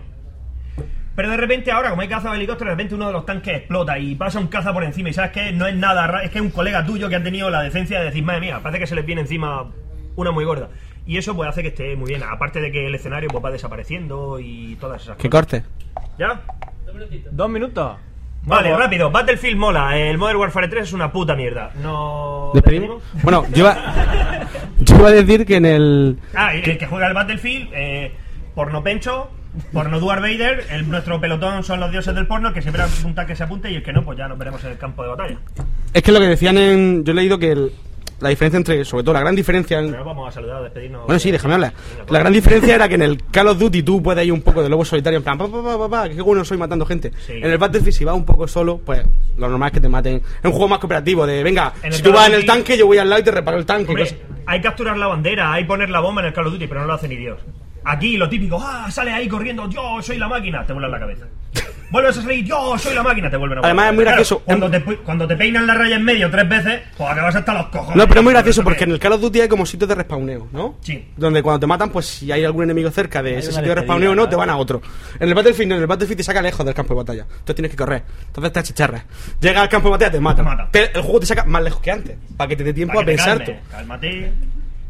Pero de repente ahora, como hay caza de helicóptero, de repente uno de los tanques explota y pasa un caza por encima y sabes que no es nada raro, es que es un colega tuyo que ha tenido la decencia de decir, madre mía, parece que se les viene encima una muy gorda. Y eso pues hace que esté muy bien, aparte de que el escenario pues va desapareciendo y todas esas Que cosas. corte. ¿Ya? Dos minutos. Vale, Vamos. rápido, Battlefield mola, el Modern Warfare 3 es una puta mierda. No... ¿Despedimos? Bueno, yo iba, yo iba a decir que en el. Ah, el que juega el Battlefield, eh, porno pencho, porno Duar Vader, el, nuestro pelotón son los dioses del porno, que siempre apunta que se apunte y el que no, pues ya nos veremos en el campo de batalla. Es que lo que decían en. Yo he leído que el- la diferencia entre. Sobre todo la gran diferencia. en- Pero vamos a saludar, a despedirnos. Bueno, sí, déjame hablar. La gran diferencia era que en el Call of Duty tú puedes ir un poco de lobo solitario, en plan, pa, pa, pa, pa, pa, que bueno soy matando gente. Sí. En el Battlefield, si vas un poco solo, pues lo normal es que te maten. Es un juego más cooperativo, de venga, si tú vas en el tanque, yo voy al lado y te reparo el tanque. Hombre, hay capturar la bandera, hay poner la bomba en el Call of Duty, pero no lo hace ni Dios. Aquí lo típico, ah, sale ahí corriendo, yo soy la máquina, te vuelan la cabeza. Vuelves a salir, yo soy la máquina, te vuelven a volar Además, es muy gracioso. Claro, cuando, te, cuando te peinan la raya en medio tres veces, pues acabas hasta los cojones. No, pero es muy gracioso porque que- en el Call of Duty hay como sitios de respawneo, ¿no? Sí. Donde cuando te matan, pues si hay algún enemigo cerca de ese sitio de respawneo o no, te van a otro. En el Battlefield, no, en el Battlefield te saca lejos del campo de batalla. Entonces tienes que correr. Entonces te achicharras. Llega al campo de batalla, te mata. Te mata. Pero el juego te saca más lejos que antes. Para que te dé tiempo a pensar. Cálmate.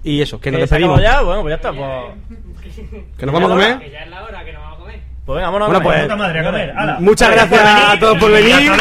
Y eso, que nos despedimos. ya? Bueno, pues ya está. Pues... ¿Que nos vamos a comer? Que ya es la hora que nos vamos a comer. Pues vámonos a comer. Madre, comer. Muchas gracias a todos por venir.